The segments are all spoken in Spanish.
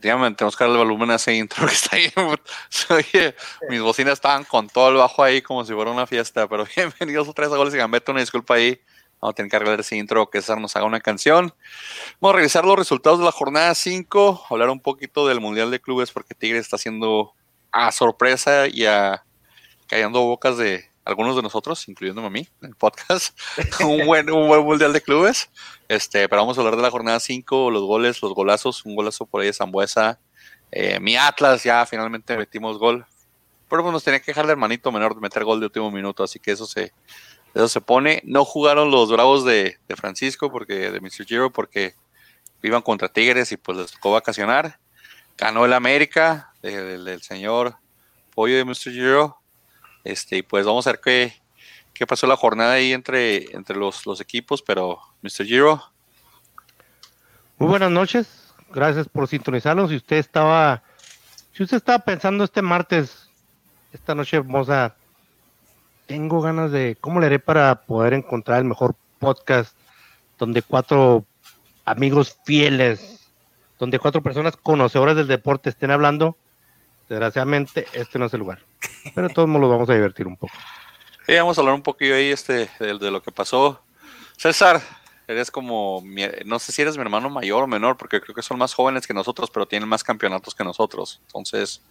Definitivamente, tenemos que darle volumen a ese intro que está ahí. Oye, mis bocinas estaban con todo el bajo ahí como si fuera una fiesta, pero bienvenidos otra vez a Goles y Gambetta, una disculpa ahí. Vamos a tener que arreglar ese intro, que César nos haga una canción. Vamos a revisar los resultados de la jornada 5, hablar un poquito del Mundial de Clubes, porque Tigres está haciendo a sorpresa y a callando bocas de algunos de nosotros, incluyéndome a mí, en el podcast, un, buen, un buen Mundial de Clubes. Este, pero vamos a hablar de la jornada 5, los goles, los golazos, un golazo por ahí de Zambuesa. Eh, mi Atlas ya finalmente metimos gol. Pero pues nos tenía que dejar el hermanito menor de meter gol de último minuto, así que eso se, eso se pone. No jugaron los bravos de, Francisco, porque de Mr. Giro, porque iban contra Tigres y pues les tocó vacacionar. Ganó el América del, del señor Pollo de Mr. Giro. Este, y pues vamos a ver qué, qué pasó la jornada ahí entre, entre los, los equipos, pero Mr. Giro. Muy buenas noches, gracias por sintonizarnos. Si usted estaba, si usted estaba pensando este martes, esta noche hermosa, tengo ganas de, ¿cómo le haré para poder encontrar el mejor podcast donde cuatro amigos fieles, donde cuatro personas conocedoras del deporte estén hablando? Desgraciadamente, este no es el lugar. Pero todos nos vamos a divertir un poco. Sí, vamos a hablar un poquillo ahí este, de, de lo que pasó. César, eres como, mi- no sé si eres mi hermano mayor o menor, porque creo que son más jóvenes que nosotros, pero tienen más campeonatos que nosotros. Entonces,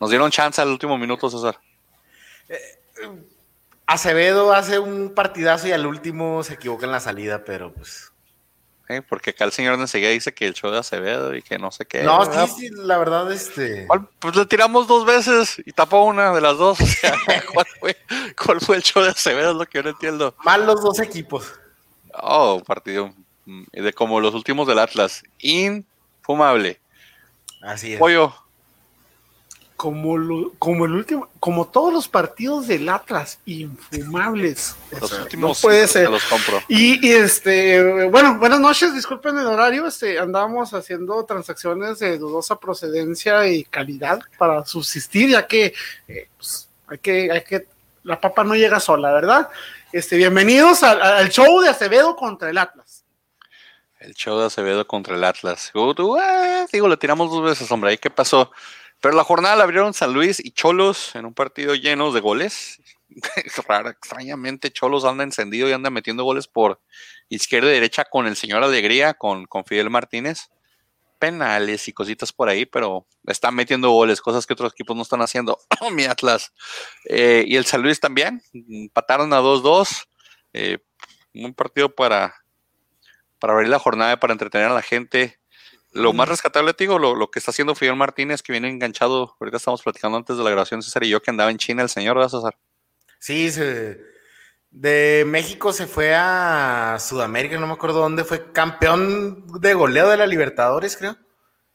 nos dieron chance al último minuto, César. Acevedo hace un partidazo y al último se equivoca en la salida, pero pues. ¿Eh? Porque acá el señor enseguida dice que el show de Acevedo y que no sé qué. No, ¿verdad? sí, sí, la verdad, este. Pues le tiramos dos veces y tapó una de las dos. O sea, ¿cuál fue, cuál fue el show de Acevedo? Es lo que yo no entiendo. Mal los dos equipos. Oh, partido mm, de como los últimos del Atlas. Infumable. Así es. Pollo. Como, lo- como el último, como todos los partidos del Atlas, infumables. O Los sea, últimos no puede ser. te los compro. Y, y, este, bueno, buenas noches, disculpen el horario, este, andábamos haciendo transacciones de dudosa procedencia y calidad para subsistir, ya que, eh, pues, hay que, hay que, la papa no llega sola, ¿verdad? Este, bienvenidos al, al show de Acevedo contra el Atlas. El show de Acevedo contra el Atlas. Uh, tú, ah, digo, le tiramos dos veces, hombre. ¿Ahí qué pasó? Pero la jornada la abrieron San Luis y Cholos en un partido lleno de goles. Rara, extrañamente, Cholos anda encendido y anda metiendo goles por izquierda y derecha con el señor Alegría, con, con Fidel Martínez. Penales y cositas por ahí, pero están metiendo goles, cosas que otros equipos no están haciendo. Mi Atlas. Eh, y el San Luis también. Empataron a 2-2. Eh, un partido para, para abrir la jornada para entretener a la gente. Lo más rescatable, te digo, lo, lo que está haciendo Fidel Martínez, que viene enganchado, ahorita estamos platicando antes de la grabación, César y yo, que andaba en China el señor, ¿verdad, César? Sí, se- de México se fue a Sudamérica, no me acuerdo dónde, fue campeón de goleo de la Libertadores, creo.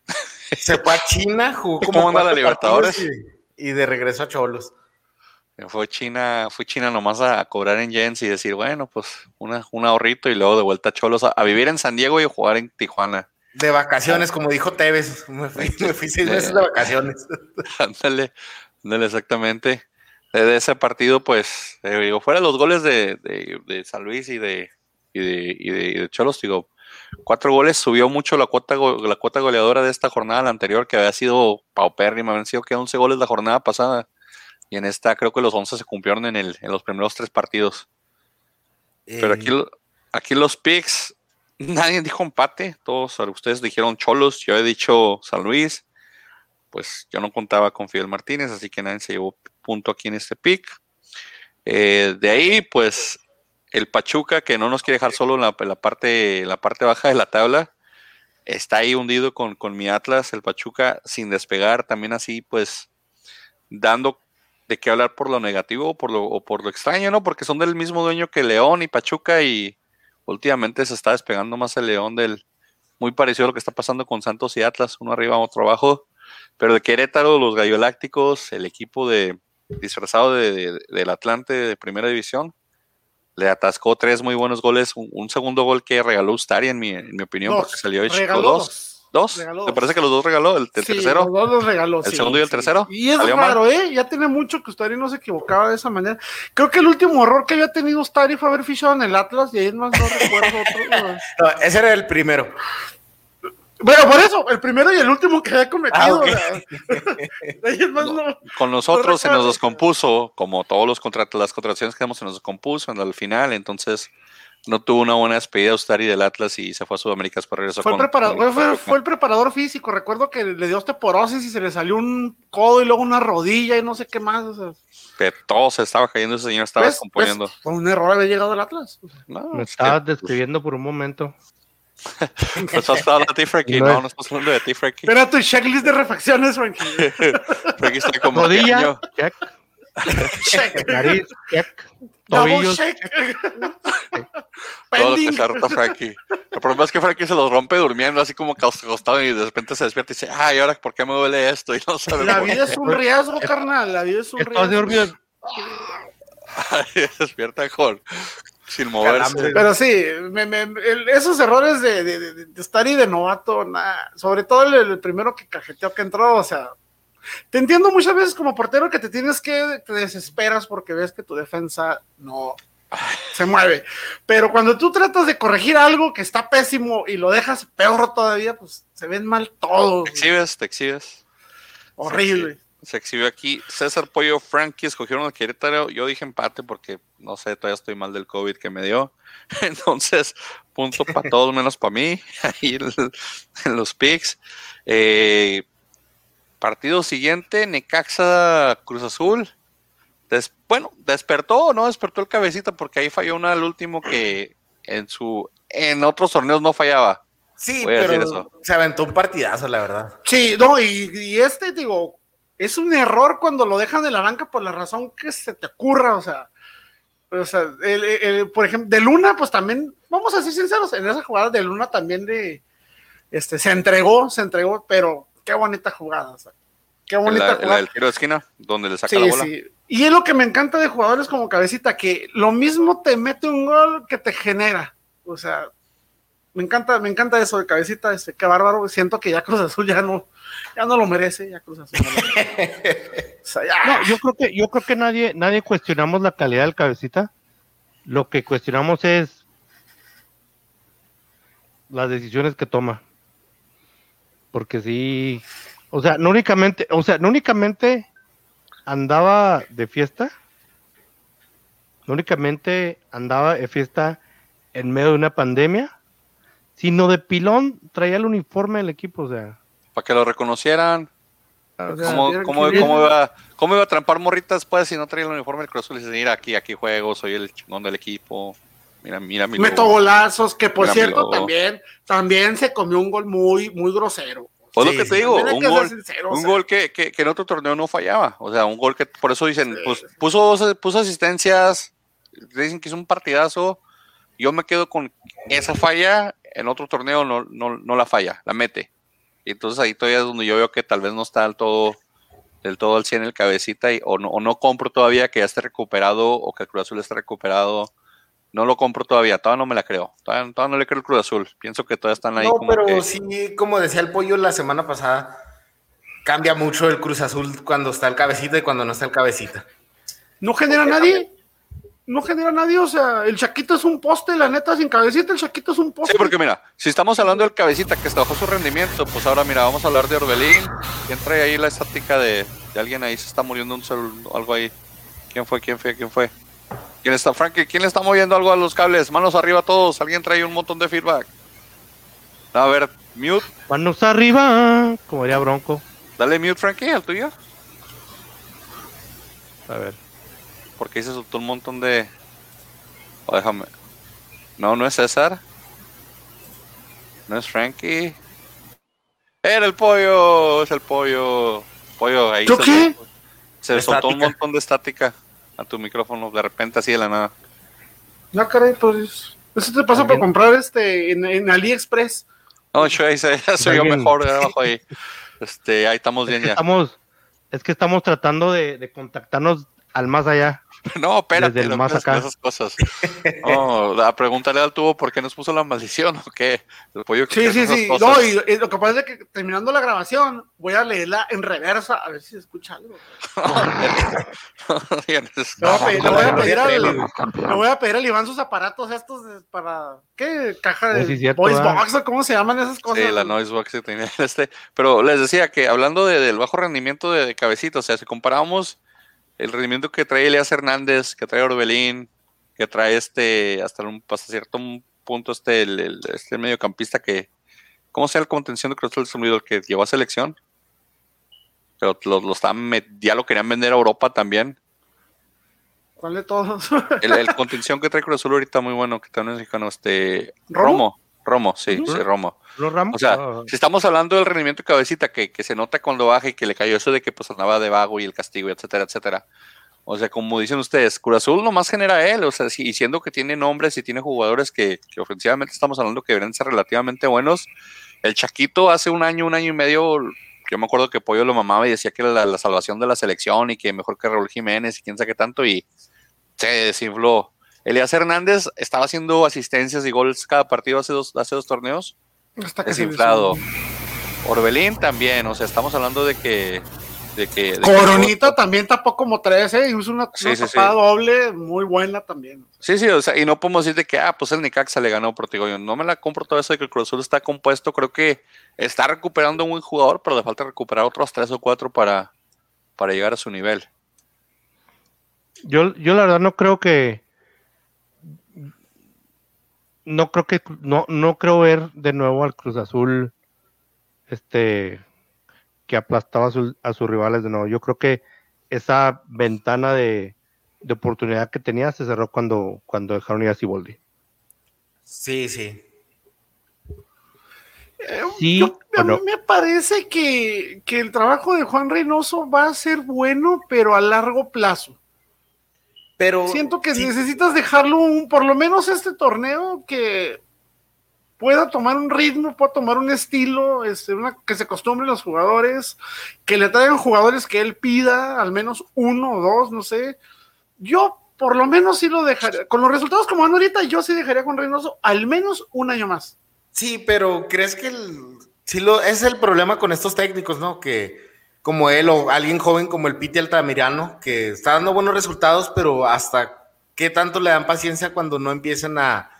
Se fue a China, jugó como ¿Cómo anda la Libertadores? Y, y de regreso a Cholos. Fue China, fue China nomás a, cobrar en yens y decir, bueno, pues una, un ahorrito y luego de vuelta a Cholos a, a vivir en San Diego y jugar en Tijuana. De vacaciones, como dijo Tevez. Me fui, me fui seis meses de vacaciones. Ándale, ándale, exactamente. De, ese partido, pues, eh, digo, fuera los goles de, de- de San Luis y de, y de, y de- y de Cholos, digo, cuatro goles, subió mucho la cuota, go- la cuota goleadora de esta jornada, la anterior, que había sido paupérrima, habían sido que 11 goles la jornada pasada, y en esta creo que los 11 se cumplieron en, el, en los primeros tres partidos. Pero Eh, aquí, lo- aquí los picks, nadie dijo empate, todos ustedes dijeron Cholos, yo he dicho San Luis, pues yo no contaba con Fidel Martínez, así que nadie se llevó punto aquí en este pick. Eh, de ahí, pues el Pachuca, que no nos quiere dejar solo en la, parte, la parte baja de la tabla, está ahí hundido con, con mi Atlas, el Pachuca sin despegar, también así, pues dando de qué hablar por lo negativo o por lo, o por lo extraño, ¿no? Porque son del mismo dueño que León y Pachuca y últimamente se está despegando más el León del muy parecido a lo que está pasando con Santos y Atlas, uno arriba, otro abajo. Pero de Querétaro, los Gallolácticos, el equipo de disfrazado de, de- del Atlante de primera división, le atascó tres muy buenos goles, un, un segundo gol que regaló Ustari en mi, en mi opinión, Dos. porque salió de Chico Regaló dos. Regaló ¿Te dos. parece que los dos regaló? ¿El, el Sí, tercero? los dos los regaló. ¿El sí, segundo y el sí. tercero? Y es ¿Salió mal? raro, ¿eh? Ya tiene mucho que Ustari no se equivocaba de esa manera. Creo que el último error que había tenido Ustari fue haber fichado en el Atlas y ahí más no recuerdo otro. no, ese era el primero. Bueno, por eso, el primero y el último que había cometido. Ah, ok. o sea, de ahí en más no- Con nosotros se nos descompuso, como todos los contratos, las contrataciones que hemos se nos descompuso en al final, entonces no tuvo una buena despedida Ustari del Atlas y se fue a Sudamérica después regresó Fue el, con- preparador, con- fue, fue el preparador físico. Recuerdo que le dio osteoporosis y se le salió un codo y luego una rodilla y no sé qué más. o sea, que todo se estaba cayendo, ese señor estaba ¿ves? descomponiendo. Fue un error haber llegado al Atlas. No, Me es que, estabas describiendo por un momento. pues, estado hablando de ti, Frankie. No No, no estamos hablando de ti, Frankie. Era tu checklist de refacciones, Frankie. Frankie está como Rodilla, check. Check. Nariz, check. Tobillos. Todo lo que se ha roto Frankie. El problema es que Frankie se los rompe durmiendo así como acostado y de repente se despierta y dice, ay, ¿ahora por qué me duele esto? Y no sabe La vida es un riesgo, carnal. La vida es un Estás riesgo. dormido. Ay, despierta con sin moverse. Calambre. Pero sí, me- me- el- esos errores de, de, de- de estar y de novato, nada. Sobre todo el, el primero que cajeteó que entró, o sea. Te entiendo muchas veces como portero que te tienes que, te desesperas porque ves que tu defensa no se mueve. Pero cuando tú tratas de corregir algo que está pésimo y lo dejas peor todavía, pues se ven mal todos. Te exhibes, te exhibes. Horrible. Se exhibió aquí César Pollo, Frankie escogieron al Querétaro. Yo dije empate porque no sé, todavía estoy mal del COVID que me dio. Entonces, punto para todos menos para mí. Ahí en, en los picks. Eh, partido siguiente, Necaxa Cruz Azul. Des- bueno, despertó o no despertó el cabecita porque ahí falló una al último que en su en otros torneos no fallaba. Sí, pero eso. se aventó un partidazo, la verdad. Sí, no, y, y este, digo, es un error cuando lo dejan de la banca por la razón que se te ocurra, o sea, o sea, el- el- por ejemplo, de Luna, pues también, vamos a ser sinceros, en esa jugada de Luna también de, este, se entregó, se entregó, pero qué bonita jugada, o sea, qué bonita la, en la jugada. del tiro de esquina, donde le saca la bola. sí. Y es lo que me encanta de jugadores como Cabecita, que lo mismo te mete un gol que te genera. O sea, me encanta, me encanta eso de Cabecita, este, qué bárbaro. Siento que ya Cruz Azul ya no, ya no lo merece, ya Cruz Azul. no lo merece. O sea, ya. No, yo creo que, yo creo que nadie, nadie cuestionamos la calidad del cabecita. Lo que cuestionamos es las decisiones que toma. Porque sí, o sea, no únicamente, o sea, no únicamente andaba de fiesta, no únicamente andaba de fiesta en medio de una pandemia, sino de pilón traía el uniforme del equipo, o sea. Para que lo reconocieran. O sea, ¿Cómo, iba, ¿Cómo iba a trampar morritas después si no traía el uniforme del Cruz Azul? Y dice, mira, aquí, aquí juego, soy el chingón del equipo. Mira, mira mi Meto logo". golazos, que por Mira, cierto también, también se comió un gol muy, muy grosero. Pues Sí, lo que te digo, un que gol, sincero, o un sea. gol que, que, que en otro torneo no fallaba. O sea, un gol que por eso dicen, pues puso, puso asistencias, dicen que es un partidazo. Yo me quedo con esa falla, en otro torneo no, no, no la falla, la mete. Y entonces ahí todavía es donde yo veo que tal vez no está del todo, del todo al 100 el cabecita, y, o, no, o no compro todavía que ya esté recuperado o que el Cruz Azul esté recuperado. No lo compro todavía, todavía no me la creo. Todavía, todavía no le creo el Cruz Azul. Pienso que todavía están ahí No, como pero que- sí, como decía el pollo la semana pasada, cambia mucho el Cruz Azul cuando está el cabecita y cuando no está el cabecita. No genera nadie. No genera nadie, o sea, el Chaquito es un poste, la neta, sin cabecita, el Chaquito es un poste. Sí, porque mira, si estamos hablando del cabecita que bajó su rendimiento, pues ahora mira, vamos a hablar de Orbelín. ¿Quién trae ahí la estática de, de alguien ahí? Se está muriendo un celu- algo ahí. ¿Quién fue? ¿Quién fue? ¿Quién fue? ¿Quién está, Frankie? ¿Quién le está moviendo algo a los cables? Manos arriba todos. Alguien trae un montón de feedback. A ver, mute. Manos arriba, como diría Bronco. Dale mute, Frankie, al tuyo. A ver. Porque ahí se soltó un montón de. Oh, déjame. No, no es César. No es Frankie. Era el pollo. Es el pollo. Pollo, ahí ¿Yo se, qué? se soltó un montón de estática a tu micrófono. De repente, así de la nada. No, caray, pues. Eso te pasa por comprar este en, en AliExpress. No, yo ahí se, soy yo mejor de abajo ahí. Este, ahí estamos bien Es que ya. estamos, es que estamos tratando de, de contactarnos al más allá. No, espérate, Desde el más acá. esas cosas. No, la pregúntale al tubo por qué nos puso la maldición o qué. El pollo que Sí, sí, sí. cosas. No, y, y lo que pasa es que terminando la grabación, voy a leerla en reversa a ver si se escucha algo. Le voy a pedir, le voy a pedir al, Iván sus aparatos estos de- para. ¿Qué? Caja de Oh, sí, cierto, voice ah. box o cómo se llaman esas cosas. Sí, la noise box que tenía este. Pero les decía que hablando de- del bajo rendimiento de, de cabecita, o sea, si comparamos el rendimiento que trae Elias Hernández, que trae Orbelín, que trae este, hasta, un, hasta cierto punto este, el, el- este mediocampista que, ¿cómo se llama el contención de Cruz Azul? Se me olvidó, el que llevó a selección? Pero lo, lo ya lo querían vender a Europa también. ¿Cuál de todos? El, el contención que trae Cruz Azul ahorita muy bueno, que también es mexicano, este, ¿Romo? Romo. Romo, sí, sí, Romo. Los Ramos. O sea, ah, si estamos hablando del rendimiento de cabecita, que, que se nota cuando baja y que le cayó eso de que pues andaba de vago y el castigo, etcétera, etcétera. O sea, como dicen ustedes, Cruz Azul nomás genera él, o sea, si, y siendo que tiene nombres y tiene jugadores que, que ofensivamente estamos hablando que deberían ser relativamente buenos. El Chaquito hace un año, un año y medio, yo me acuerdo que Pollo lo mamaba y decía que era la, la salvación de la selección y que mejor que Raúl Jiménez y quién sabe qué tanto, y se desinfló. Elías Hernández estaba haciendo asistencias y goles cada partido hace dos, hace dos torneos Hasta que desinflado. Orbelín también, o sea, estamos hablando de que. De que de que- Coronita también tapó como 13 y hizo una, Sí, una sí, sí. tapada doble muy buena también. Sí, sí, o sea, y no podemos decir de que, ah, pues el Necaxa le ganó, pero te digo, yo no me la compro todo eso de que el Cruz Azul está compuesto. Creo que está recuperando un buen jugador, pero le falta recuperar otros tres o cuatro para, para llegar a su nivel. Yo, yo la verdad no creo que. No creo que. No, no creo ver de nuevo al Cruz Azul. Este. Que aplastaba a, sus- a sus rivales de nuevo. Yo creo que esa ventana de, de oportunidad que tenía se cerró cuando, cuando dejaron ir a Siboldi. Sí, sí. Eh, Sí, yo- a mí bueno. me parece que, que el trabajo de Juan Reynoso va a ser bueno, pero a largo plazo. Pero Siento que sí, necesitas dejarlo un, por lo menos este torneo que pueda tomar un ritmo, pueda tomar un estilo, este, una, que se acostumbren los jugadores, que le traigan jugadores que él pida, al menos uno o dos, no sé. Yo por lo menos sí lo dejaría, con los resultados como van ahorita, yo sí dejaría con Reynoso al menos un año más. Sí, pero ¿crees que el, sí lo, es el problema con estos técnicos, ¿no? Que como él o alguien joven como el Piti Altamirano, que está dando buenos resultados, pero hasta qué tanto le dan paciencia cuando no empiecen a,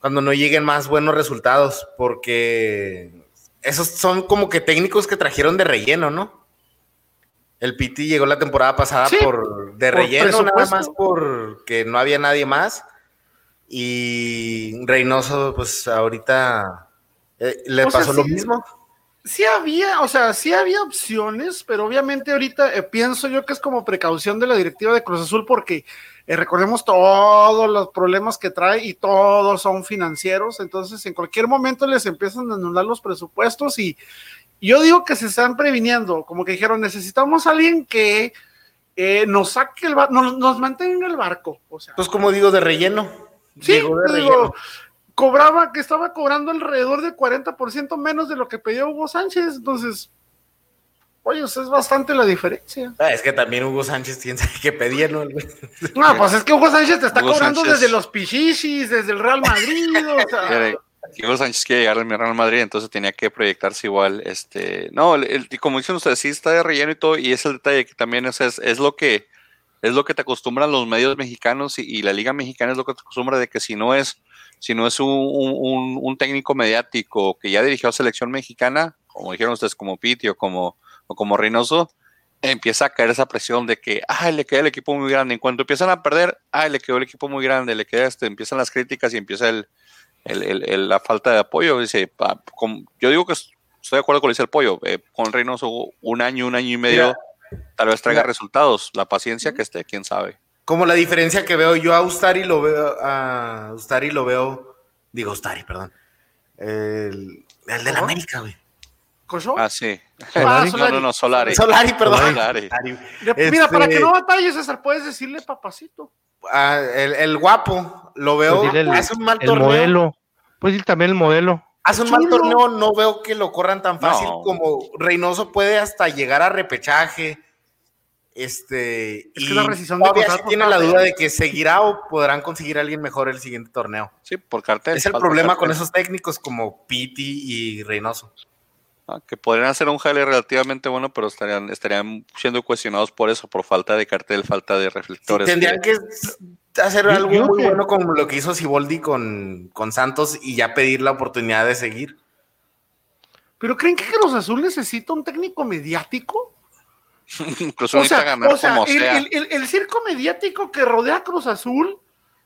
cuando no lleguen más buenos resultados, porque esos son como que técnicos que trajeron de relleno, ¿no? El Piti llegó la temporada pasada Sí, por de por relleno, nada más porque no había nadie más. Y Reynoso, pues ahorita eh, le O sea, pasó lo sí. mismo. Sí había, o sea, sí había opciones, pero obviamente ahorita eh, pienso yo que es como precaución de la directiva de Cruz Azul porque eh, recordemos todos los problemas que trae y todos son financieros, entonces en cualquier momento les empiezan a anular los presupuestos y yo digo que se están previniendo, como que dijeron, necesitamos a alguien que eh, nos saque el barco, nos, nos mantenga en el barco, o sea, Pues como digo, de relleno. Sí, de digo, relleno. Cobraba, que estaba cobrando alrededor de 40% menos de lo que pidió Hugo Sánchez, entonces, oye, pues es bastante la diferencia. Ah, es que también Hugo Sánchez, sabe qué pedía, ¿no? No, pues es que Hugo Sánchez te está Hugo cobrando Sánchez. desde los Pichichis, desde el Real Madrid, o sea, Hugo Sánchez quiere llegar al Real Madrid, entonces tenía que proyectarse igual. Este, no, el- el- y como dicen ustedes, sí está de relleno y todo, y es el detalle que también es, es, es lo que es lo que te acostumbran los medios mexicanos y, y la liga mexicana es lo que te acostumbra de que si no es si no es un, un- un técnico mediático que ya dirigió a selección mexicana, como dijeron ustedes, como Piti o como, o como Reynoso, empieza a caer esa presión de que, ay, le queda el equipo muy grande. En cuanto empiezan a perder, ay, le quedó el equipo muy grande, le queda este, empiezan las críticas y empieza el, el- el- el- la falta de apoyo. Dice, pa- com- yo digo que estoy de acuerdo con lo que dice el pollo. eh, con Reynoso un año, un año y medio, tal vez traiga Mira. resultados. La paciencia que esté, quién sabe. Como la diferencia que veo yo a Ustari lo veo, a Ustari lo veo, digo Ustari, perdón. El, el de la. América, güey. ¿Cocho? Ah, sí. Ah, no, Solari. no, no, Solari. Solari, perdón. Solari. Mira, para Este- que no batalles, César, puedes decirle papacito. Ah, el, el guapo, lo veo, Pues dile el, hace un mal el torneo. modelo. Pues también el modelo. Hace un mal torneo, no veo que lo corran tan fácil No. como Reynoso puede hasta llegar a repechaje. Este, Es que y la rescisión de todavía sí contrato tiene la duda de que seguirá o podrán conseguir a alguien mejor el siguiente torneo. Sí, por cartel. Es el problema cartel. con esos técnicos como Piti y Reynoso. Ah, que podrían hacer un jale relativamente bueno, pero estarían, estarían siendo cuestionados por eso, por falta de cartel, falta de Sí, reflectores. tendrían que hacer algo yo muy que- bueno como lo que hizo Siboldi con, con Santos y ya pedir la oportunidad de seguir. ¿Pero creen que Cruz Azul necesita un técnico mediático? Incluso O necesita sea, ganar o sea, como el, sea. el- el- el circo mediático que rodea a Cruz Azul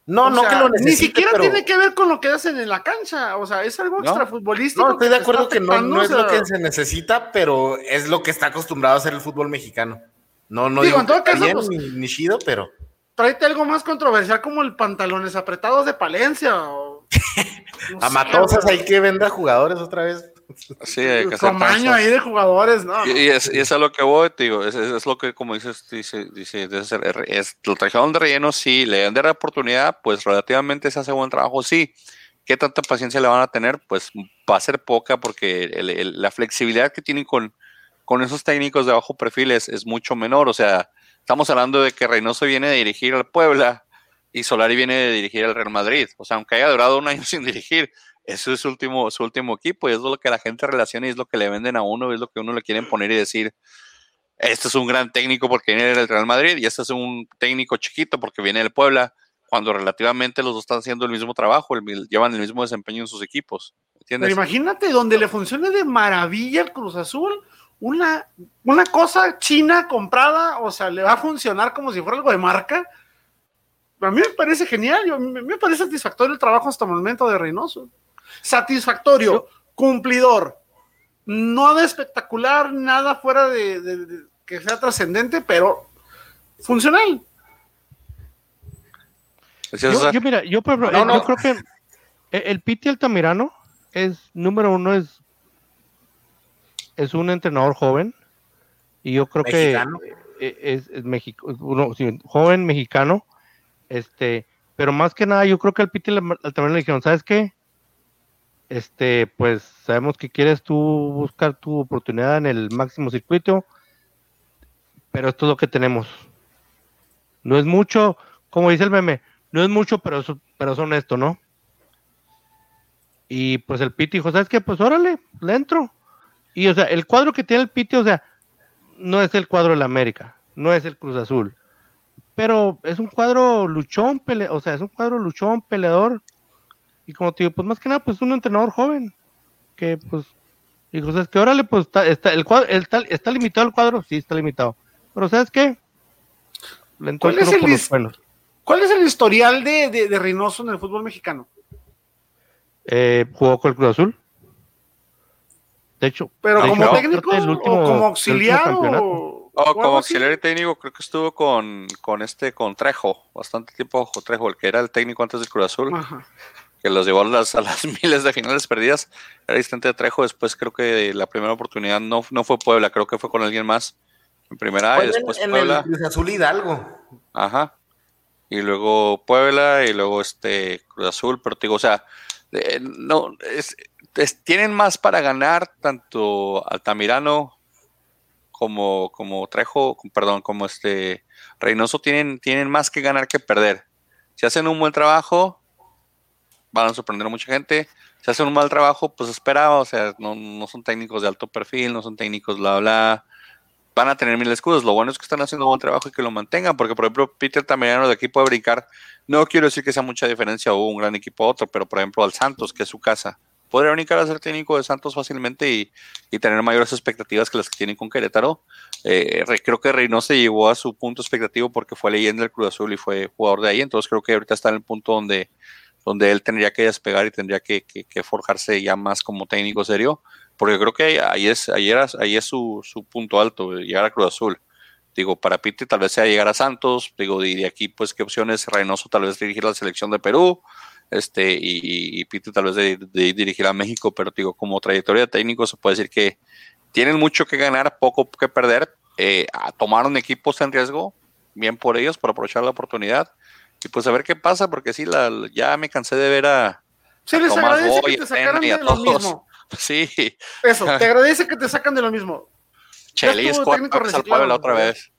No, o no sea, que lo necesite, Ni siquiera pero- tiene que ver con lo que hacen en la cancha. O sea, es algo No. extrafutbolístico. No, estoy de acuerdo que no, no es lo que se necesita, pero es lo que está acostumbrado a hacer el fútbol mexicano. No, no Digo, digo, en todo caso, bien pues- ni, ni chido, pero Tráete algo más controversial como el pantalones apretados de Palencia. O, no a sé, Matosas hay que vender jugadores otra vez. Sí, hay que Tamaño ahí de jugadores, ¿no? Y, y es, y es a lo que voy, te digo, es, es- es lo que, como dices, dice, dice, es, lo trajeron de relleno, sí, le dan de la oportunidad, pues relativamente se hace buen trabajo, sí. ¿Qué tanta paciencia le van a tener? Pues va a ser poca porque el- el- la flexibilidad que tienen con, con esos técnicos de bajo perfil es, es mucho menor. O sea, estamos hablando de que Reynoso viene de dirigir al Puebla y Solari viene de dirigir al Real Madrid. O sea, aunque haya durado un año sin dirigir, eso es su último, su último equipo y es lo que la gente relaciona y es lo que le venden a uno, es lo que uno le quieren poner y decir, este es un gran técnico porque viene del Real Madrid y este es un técnico chiquito porque viene del Puebla, cuando relativamente los dos están haciendo el mismo trabajo, el llevan el mismo desempeño en sus equipos. Pero imagínate donde le funcione de maravilla el Cruz Azul, una, una cosa china comprada, o sea, le va a funcionar como si fuera algo de marca. A mí me parece genial, yo- me, me parece satisfactorio el trabajo hasta el momento de Reynoso. Satisfactorio, cumplidor, nada espectacular, nada fuera de, de- de- que sea trascendente, pero funcional. Yo, mira, yo, No, eh, no. creo que el, el Piti Altamirano es, número uno, es, es un entrenador joven. Y yo creo Mexicano. que eh, es, es México, uno, sí, joven mexicano. Este, pero más que nada, yo creo que al Piti Altam- Altamirano le dijeron, ¿sabes qué? Este, pues sabemos que quieres tú buscar tu oportunidad en el máximo circuito, pero esto es lo que tenemos. No es mucho, como dice el meme, no es mucho, pero, pero es honesto, ¿no? Y pues el Piti dijo, ¿sabes qué? Pues órale, le entro. Y o sea, el cuadro que tiene el Piti, o sea, no es el cuadro del América, no es el Cruz Azul, pero es un cuadro luchón, o sea, es un cuadro luchón, peleador. Y como te digo, pues más que nada, pues un entrenador joven, que pues, dijo, ¿sabes qué? Órale, pues está, está, el cuadro, el tal- ¿está limitado el cuadro? Sí, está limitado. Pero ¿sabes qué? ¿Cuál es el. ¿Cuál es el historial de, de, de Reynoso en el fútbol mexicano? Eh, jugó con el Cruz Azul. De hecho, ¿Pero de como hecho, técnico el último- o como auxiliar? O, o como auxiliar y técnico, creo que estuvo con, con este, con Trejo, bastante tiempo Trejo, el que era el técnico antes del Cruz Azul, Ajá. Que los llevó a las, a las miles de finales perdidas. Era asistente de Trejo, después creo que la primera oportunidad no, no fue Puebla, creo que fue con alguien más en primera y en- después en Puebla. el Cruz Azul Hidalgo. Ajá. Y luego Puebla y luego este Cruz Azul, pero te digo, o sea, eh, no, es, es- tienen más para ganar tanto Altamirano como, como Trejo, perdón, como este Reynoso tienen, tienen más que ganar que perder. Si hacen un buen trabajo, van a sorprender a mucha gente. Si hacen un mal trabajo, pues espera, o sea, no, no son técnicos de alto perfil, no son técnicos bla bla. Van a tener mil escudos. Lo bueno es que están haciendo un buen trabajo y que lo mantengan, porque por ejemplo, Peter Tamirano de aquí puede brincar. No quiero decir que sea mucha diferencia o un gran equipo a otro, pero por ejemplo al Santos, que es su casa, podría brincar a ser técnico de Santos fácilmente y, y tener mayores expectativas que las que tienen con Querétaro. Eh, re- creo que Reynoso llegó a su punto expectativo porque fue leyenda del Cruz Azul y fue jugador de ahí, entonces creo que ahorita está en el punto donde, donde él tendría que despegar y tendría que, forjarse ya más como técnico serio, porque creo que ahí es, ahí era- ahí es su, punto alto, llegar a Cruz Azul. Digo, para Pite tal vez sea llegar a Santos, digo, y de aquí pues qué opciones, Reynoso tal vez dirigir la selección de Perú, este, y, y tal vez de, dirigir a México, pero digo, como trayectoria técnico se puede decir que tienen mucho que ganar, poco que perder, eh, tomaron equipos en riesgo, bien por ellos, por aprovechar la oportunidad, y pues a ver qué pasa, porque sí, la, ya me cansé de ver a, Se les Tomás agradece Boy, que te a sacaran a de lo todos. mismo. sí, Eso, te agradece que te sacan de lo mismo. Chelis al Puebla otra vez.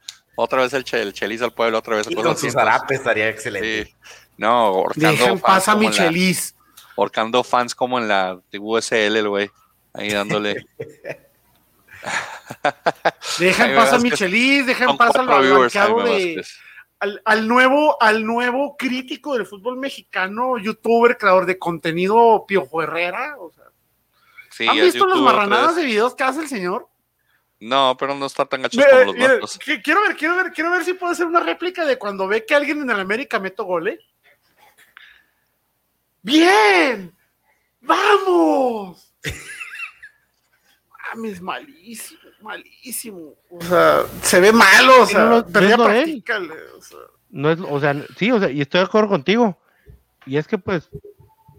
Otra vez el, che, el Chelis al pueblo, otra vez. Y con sus zarapes estaría excelente. Sí. No, ahorcando a en la- Michelis. ahorcando fans como en la USL, el güey. Ahí dándole. Dejen Jaime paz a. Michelis, dejen Son paz al Jaime de. Al, al nuevo, al nuevo crítico del fútbol mexicano, youtuber, creador de contenido, Piojo Herrera. O sea, Sí, ¿Han visto las marranadas otra de videos que hace el señor? No, pero no está tan gacho como los que- quiero ver, quiero ver, quiero ver si puede ser una réplica de cuando ve que alguien en el América mete gol, ¿eh? ¡Bien! ¡Vamos! Mames, malísimo, malísimo. O sea, se ve malo, o sea, no pero no ya es o sea. No es, o sea, sí, o sea, y estoy de acuerdo contigo. Y es que pues,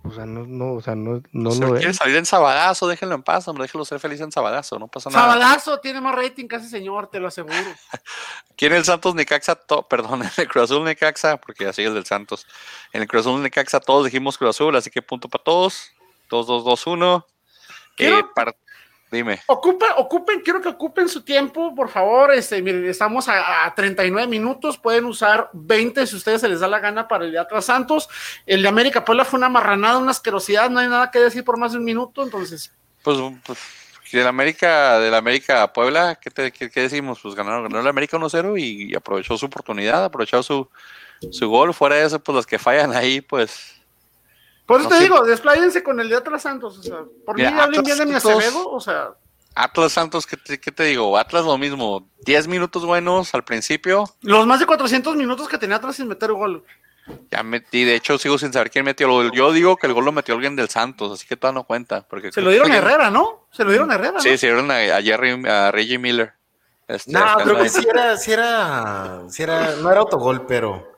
o sea, no, no, o sea, no, no Si lo quiere salir en sabadazo, déjenlo en paz, hombre, déjenlo ser feliz en sabadazo, no pasa nada. Sabadazo tiene más rating que ese señor, te lo aseguro. ¿Quién el Santos Necaxa? Perdón, en el Cruz Azul Necaxa, porque así es el del Santos. En el Cruz Azul Necaxa todos dijimos Cruz Azul, así que punto para todos. 2-2-2-1. Quiero- Eh, Dime. Ocupen, ocupen, quiero que ocupen su tiempo, por favor. Este, miren, estamos a, a 39 minutos, pueden usar 20 si ustedes se les da la gana para el de Atlas Santos. El de América Puebla fue una marranada, una asquerosidad, no hay nada que decir por más de un minuto, entonces. Pues, pues del América, del América Puebla, ¿qué, te- qué- qué decimos? Pues ganaron, ganó el América 1-0 y, aprovechó su oportunidad, aprovechó su, su gol. Fuera de eso, pues los que fallan ahí, pues. Por eso No te sé. digo, despláyense con el de Atlas Santos. O sea, por Mira, mí hablen Atlas bien de mi Santos- Acevedo, o sea, Atlas Santos, ¿qué te, qué te digo? Atlas lo mismo, 10 minutos buenos al principio. los más de 400 minutos que tenía Atlas sin meter gol. Ya metí, de hecho sigo sin saber quién metió. Yo digo que el gol lo metió alguien del Santos, así que todavía no cuenta. Porque Se lo dieron a Herrera, ¿no? Se lo dieron a Herrera. ¿no? Sí, se dieron a, a Jerry, a Reggie Miller. Este, No, creo que sí era, sí era, sí era, no era autogol, pero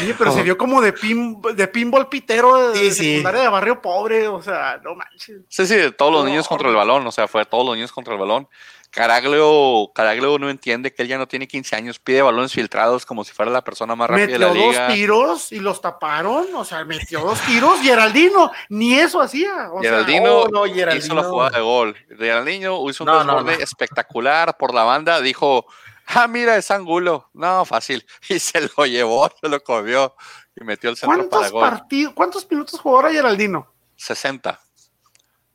Oye, pero se vio como de, pin, de pinball pitero de, Sí, sí. secundaria de barrio pobre, o sea, no manches. Sí, sí, de todos los No. niños contra el balón, o sea, fue de todos los niños contra el balón. Caraglio, Caraglio no entiende que él ya no tiene 15 años, pide balones filtrados como si fuera la persona más rápida de Metió la dos liga. tiros y los taparon, o sea, metió dos tiros. Geraldino, ni eso hacía. O sea, Geraldino oh, no, hizo Geraldino. la jugada de gol. Geraldino hizo un No, no, desborde no. espectacular por la banda, dijo, ah, mira, es Angulo. No, fácil. Y se lo llevó, se lo comió y metió el centro para ¿cuántos gol. partidos, cuántos minutos jugó ahora Geraldino? 60.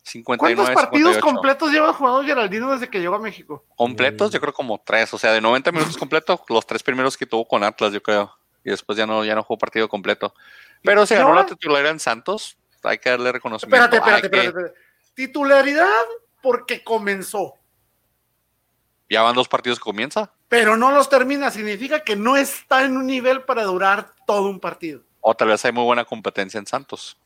59, ¿Cuántos partidos 58. completos lleva jugado Geraldino desde que llegó a México? Completos, yo creo como tres, o sea, de 90 minutos completos, los tres primeros que tuvo con Atlas, yo creo. Y después ya no, ya no jugó partido completo. Pero se ¿Y ganó la titularidad en Santos, hay que darle reconocimiento. Espérate, espérate, espérate, espérate. Titularidad porque comenzó, Ya van dos partidos que comienza. pero no los termina. Significa que no está en un nivel para durar todo un partido. O tal vez hay muy buena competencia en Santos,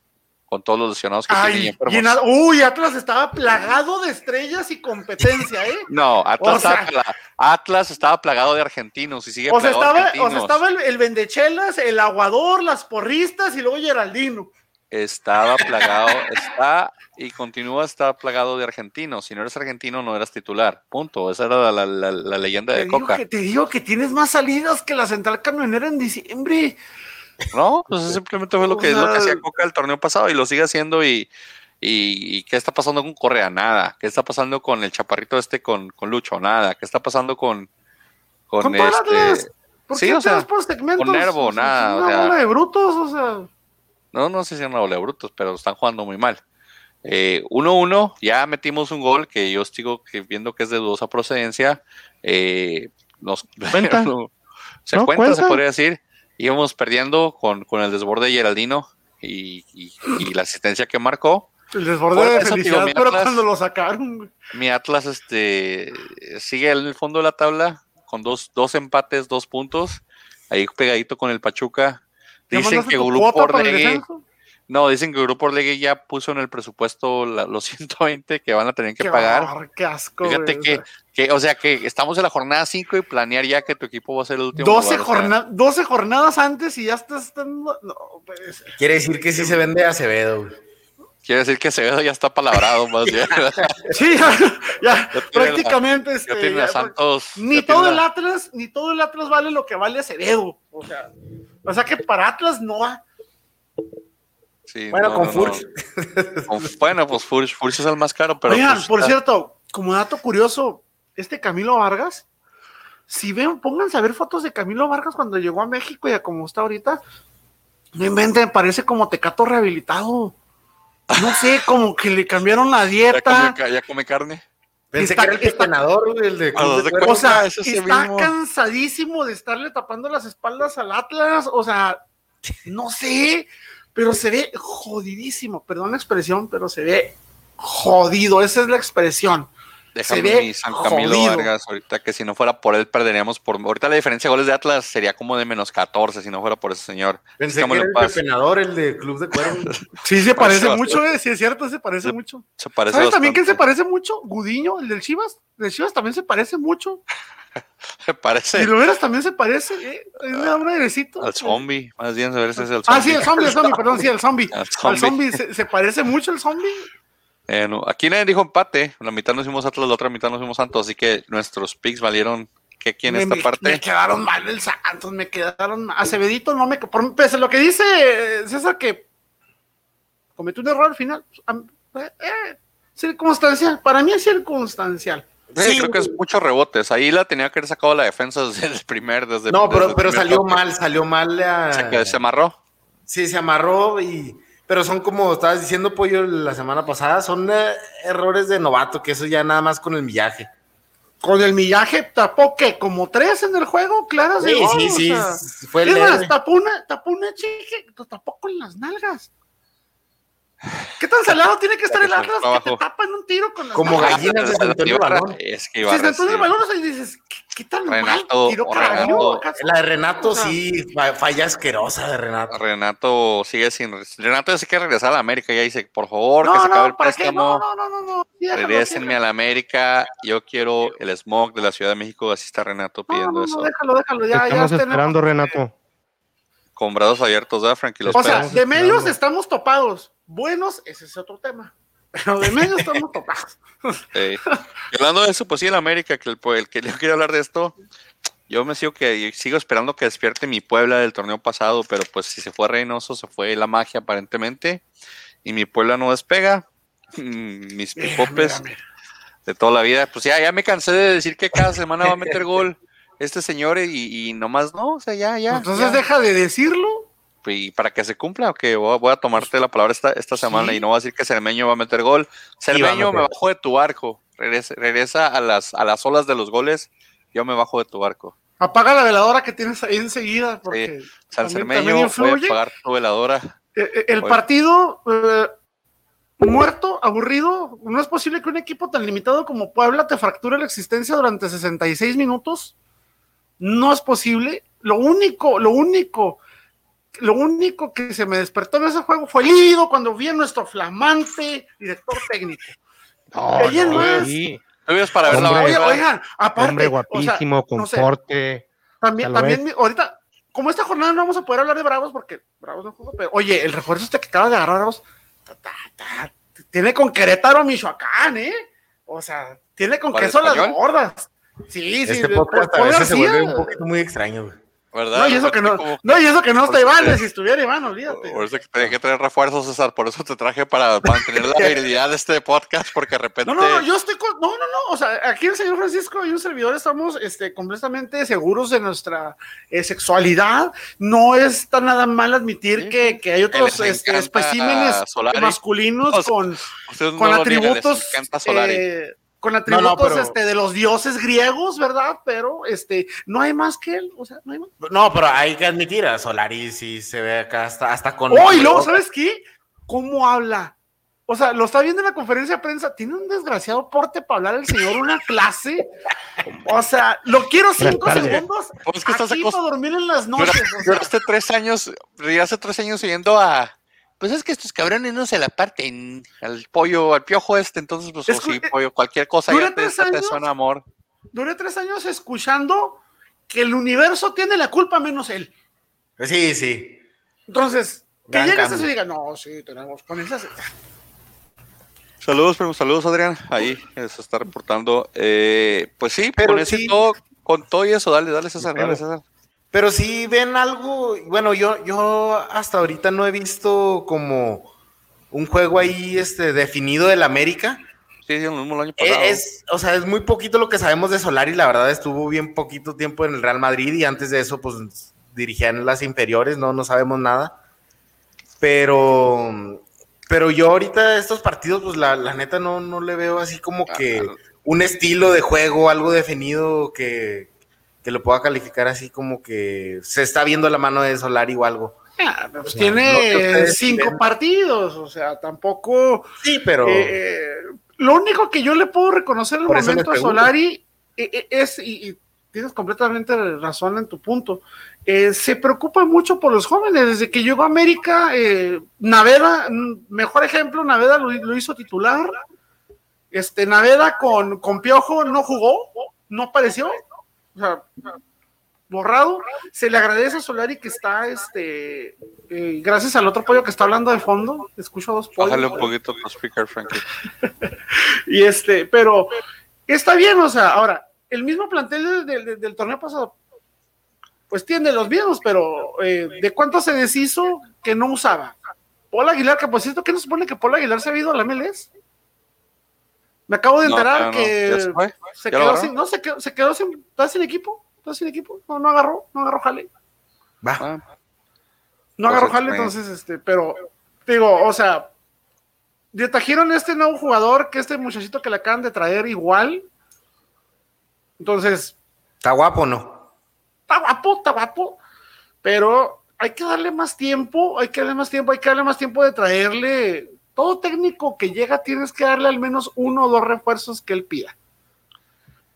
con todos los lesionados que tienen Ay, enfermos. y en a- uy, Atlas estaba plagado de estrellas y competencia, ¿eh? No, Atlas, O sea- estaba Atlas estaba plagado de argentinos y sigue O sea, plagado de estaba, o sea, argentinos. estaba el, el vendechelas, el aguador, las porristas y luego Geraldino. Estaba plagado, está y continúa estar plagado de argentinos. Si no eres argentino, no eras titular. Punto. Esa era la, la- leyenda Te de Coca. que, te digo que tienes más salidas que la central camionera en diciembre. No, pues eso simplemente fue lo O que, es lo que hacía Coca el torneo pasado y lo sigue haciendo. Y, y, y qué está pasando con Correa? Nada. ¿Qué está pasando con el chaparrito este con, con Lucho? Nada. ¿Qué está pasando con, con, este? ¿Por Sí, qué o te sea, vas por segmentos? con Nervo, O sea, nada, o Una sea- bola de brutos, o sea. No, no sé si de brutos, pero están jugando muy mal. Eh, 1-1, ya metimos un gol que yo sigo que viendo que es de dudosa procedencia. Eh, nos, ¿Cuenta? se ¿No cuenta, se cuenta? podría decir. Íbamos perdiendo con, con el desborde de Geraldino y, y- y la asistencia que marcó. El desborde de de eso, felicidad, digo, mi pero Atlas- cuando lo sacaron, güey. Mi Atlas este, sigue en el fondo de la tabla con dos, dos empates, dos puntos. Ahí pegadito con el Pachuca. ¿Ya Dicen que Grupo Orlegui- no, dicen que Grupo Orlegui ya puso en el presupuesto la- los 120 que van a tener que Qué pagar. qué asco. Fíjate que, o sea, que, o sea, que estamos en la jornada 5 y planear ya que tu equipo va a ser el último. 12, lugar, o sea, jorna- 12 jornadas antes y ya estás. estando- No, pues. quiere decir que sí se vende Acevedo. güey. quiere decir que Acevedo ya está palabrado más bien. Sí, ya, ya, prácticamente. ya este, tiene ya, a Santos. Ni todo el Atlas, ni todo el Atlas vale lo que vale Acevedo. O sea, o sea que para Atlas no ha. sí, Bueno, no, con no, Furch. no. Bueno, pues Furch, Furch es el más caro, pero. Oigan, pues, por cierto, como dato curioso, este Camilo Vargas si ven, pónganse a ver fotos de Camilo Vargas cuando llegó a México y a como está ahorita. No inventen, parece como tecato rehabilitado. No sé, como que le cambiaron la Ya dieta. come, ya come carne. Pensé Está- que era el entrenador, el de Ah, Club de ¿de Cuervos. O sea, es está mismo. cansadísimo de estarle tapando las espaldas al Atlas. O sea, no sé, pero se ve jodidísimo. Perdón la expresión, pero se ve jodido. Esa es la expresión. Déjame San Camilo jodido. Vargas, ahorita que si no fuera por él perderíamos por... Ahorita la diferencia de goles de Atlas sería como de menos 14 si no fuera por ese señor. Pensé que era el paz. pepenador, el de Club de Cuervos. Sí, se Parece parece mucho, eh, sí es cierto, se parece Se- mucho. Se parece ¿Sabes también quién se parece mucho? Gudiño, el del Chivas. El del Chivas también se parece mucho. Se parece Y lo veras también se parece. Eh, es un airecito. al zombie. Más bien, a ver si es el zombie. Ah, sí, el zombie, el zombie, perdón, sí, el zombie. Al Al zombie. zombie, se, se parece mucho el zombie. Eh, no, aquí nadie dijo empate. La mitad nos fuimos Atlas, la otra mitad nos fuimos Santos. Así que nuestros picks valieron que aquí en me, esta me- parte. me quedaron mal el Santos, me quedaron mal. Acebedito no me. Por, pese a lo que dice eh, César, que cometió un error al final. pues, eh, eh, circunstancial. Para mí es circunstancial. Sí, Sí, creo que es muchos rebotes. Ahí la tenía que haber sacado la defensa desde el primer. Desde, No, desde pero, el pero primer salió toque. mal, salió mal. la- Se, que- se amarró. Sí, se amarró y... Pero son como estabas diciendo, Pollo, la semana pasada, son eh, errores de novato, que eso ya nada más con el millaje. Con el millaje tapó que como tres en el juego, claras de Sí, sí, sí, sea, fue leve. tapó una, tapó una chique, lo tapó con las nalgas. ¿Qué tan salado tiene que estar el Atlas que te tapan un tiro con las Como. Gallinas de Antonio Balón. Es que Si Ibarra, se el balón, o sea, y dices, ¿qué, qué tan mal Renato, tiró Renato. La de Renato O sea, sí, fa- falla asquerosa de Renato. Renato sigue sin. Renato dice que regresar a la América. Ya dice, por favor, que No, se acabe no, el préstamo. No, no, no, no, no. Regrésenme a la América. Yo quiero el smog de la Ciudad de México. Así está Renato pidiendo no, no, eso. déjalo, déjalo, ya, ya Estamos tenemos- esperando, Renato. Con brazos abiertos, ¿verdad, Frankie? Los O sea, de medios estamos topados. Buenos, ese es otro tema. Pero de medios estamos topados. Hablando de eso, pues sí, el América, que el, el que yo quiero hablar de esto, yo me sigo que sigo esperando que despierte mi Puebla del torneo pasado, pero pues si se fue Reynoso, se fue la magia aparentemente, y mi Puebla no despega. Mm, Mis pipopes de toda la vida, pues ya, ya me cansé de decir que cada semana va a meter gol este señor y, y nomás no, o sea, ya, ya. Entonces ya. deja de decirlo. Y para que se cumpla, que voy, a- voy a tomarte la palabra esta, esta semana Sí. y no voy a decir que Cermeño va a meter gol. Cermeño me bajo de tu barco, regresa, regresa a, las, a las olas de los goles, yo me bajo de tu barco. Apaga la veladora que tienes ahí enseguida. Porque San también- Cermeño, también voy a influye. pagar tu veladora. Eh, eh, El partido eh, muerto, aburrido. No es posible que un equipo tan limitado como Puebla te fracture la existencia durante 66 minutos. No es posible. Lo único, lo único, lo único que se me despertó en ese juego fue el cuando vi a nuestro flamante director técnico. No, más. sí. Para ver la oigan, aparte, Hombre o sea, guapísimo, con no sé, porte. También, también, mi- ahorita, como esta jornada no vamos a poder hablar de Bravos porque Bravos no jugó, pero oye, el refuerzo este que acaba de agarrar Bravos, ta, ta, ta, tiene con Querétaro, Michoacán, ¿eh? O sea, tiene con ¿Para queso las gordas. Sí, sí, Este podcast a veces se vuelve un poquito muy extraño, güey. ¿Verdad? No, y eso que no, Como- no, y eso que no está Iván, si estuviera Iván, olvídate. Por eso que tenía que traer refuerzos, César. Por eso te traje para mantener la virilidad de este podcast, porque de repente. No, no, no, yo estoy con, no, no, no, o sea, aquí el señor Francisco y un servidor estamos este, completamente seguros de nuestra eh, sexualidad. No está nada mal admitir Sí, que, que hay otros les este, especímenes masculinos O sea, con, con no lo atributos eh, con no, atributos pero- este, de los dioses griegos, ¿verdad? Pero este, no hay más que él, o sea, no hay más. No, pero hay que admitir, a Solari sí se ve acá hasta, hasta con... Oh, y luego, ¿sabes qué? ¿Cómo habla? O sea, lo está viendo en la conferencia de prensa. Tiene un desgraciado porte para hablar el señor una clase. O sea, lo quiero cinco segundos. Pues que estás aquí acost- para dormir en las noches. o sea. Duraste tres años, hace tres años oyendo a. Pues es que estos cabrones no se la parten al pollo, al piojo este, entonces pues Es sí, que- pollo, cualquier cosa ya te, te años. suena amor. Duré tres años escuchando que el universo tiene la culpa menos él. Sí, sí. Entonces, que llegues a eso y diga, no, sí, tenemos con esas. Saludos, primo, saludos Adrián, ahí eh, se está reportando. Eh, pues sí, Pero con ese todo, con todo y eso, dale, dale César, dale César. Pero sí ven algo, bueno, yo, yo hasta ahorita no he visto como un juego ahí este, definido del América. sí, lo mismo año Eh, pasado. Es, o sea, es muy poquito lo que sabemos de Solari. La verdad, estuvo bien poquito tiempo en el Real Madrid y antes de eso, pues dirigía en las inferiores. No, no sabemos nada. Pero, pero yo ahorita estos partidos, pues la, la neta no, no le veo así como que Ah, un estilo de juego, algo definido que, que lo pueda calificar así como que se está viendo la mano de Solari o algo. Ah, pues tiene cinco ven. partidos, o sea, tampoco. Sí, pero eh, lo único que yo le puedo reconocer al Por eso momento a. Solari eh, eh, es, y, y tienes completamente razón en tu punto, eh, se preocupa mucho por los jóvenes. Desde que llegó a América, eh, Naveda, mm, mejor ejemplo, Naveda lo, lo hizo titular. Este, Naveda con, con Piojo no jugó, no apareció. O sea, borrado. Se le agradece a Solari que está, este, eh, gracias al otro pollo que está hablando de fondo. Escucho dos pollos. Bájale un poquito tu speaker, Frankie. Y este, pero está bien, o sea, ahora, el mismo plantel del, del- del torneo pasado, pues tiene los mismos, pero eh, ¿de cuánto se deshizo que no usaba? Paul Aguilar, que por cierto, ¿qué nos supone que Paul Aguilar se ha ido a la MLS? Me acabo de enterar no, que se fue. se ¿Ya lo quedó sin, no, se quedó, se quedó sin, está sin equipo, está sin equipo, no, no agarró, no agarró jale. va. Ah, No agarró jale, extrañas. entonces, este, pero digo, o sea, le trajeron este nuevo jugador, que este muchachito que le acaban de traer igual. Entonces, Está guapo, ¿no? está guapo, está guapo, pero hay que darle más tiempo, hay que darle más tiempo, hay que darle más tiempo de traerle. Todo técnico que llega tienes que darle al menos uno o dos refuerzos que él pida.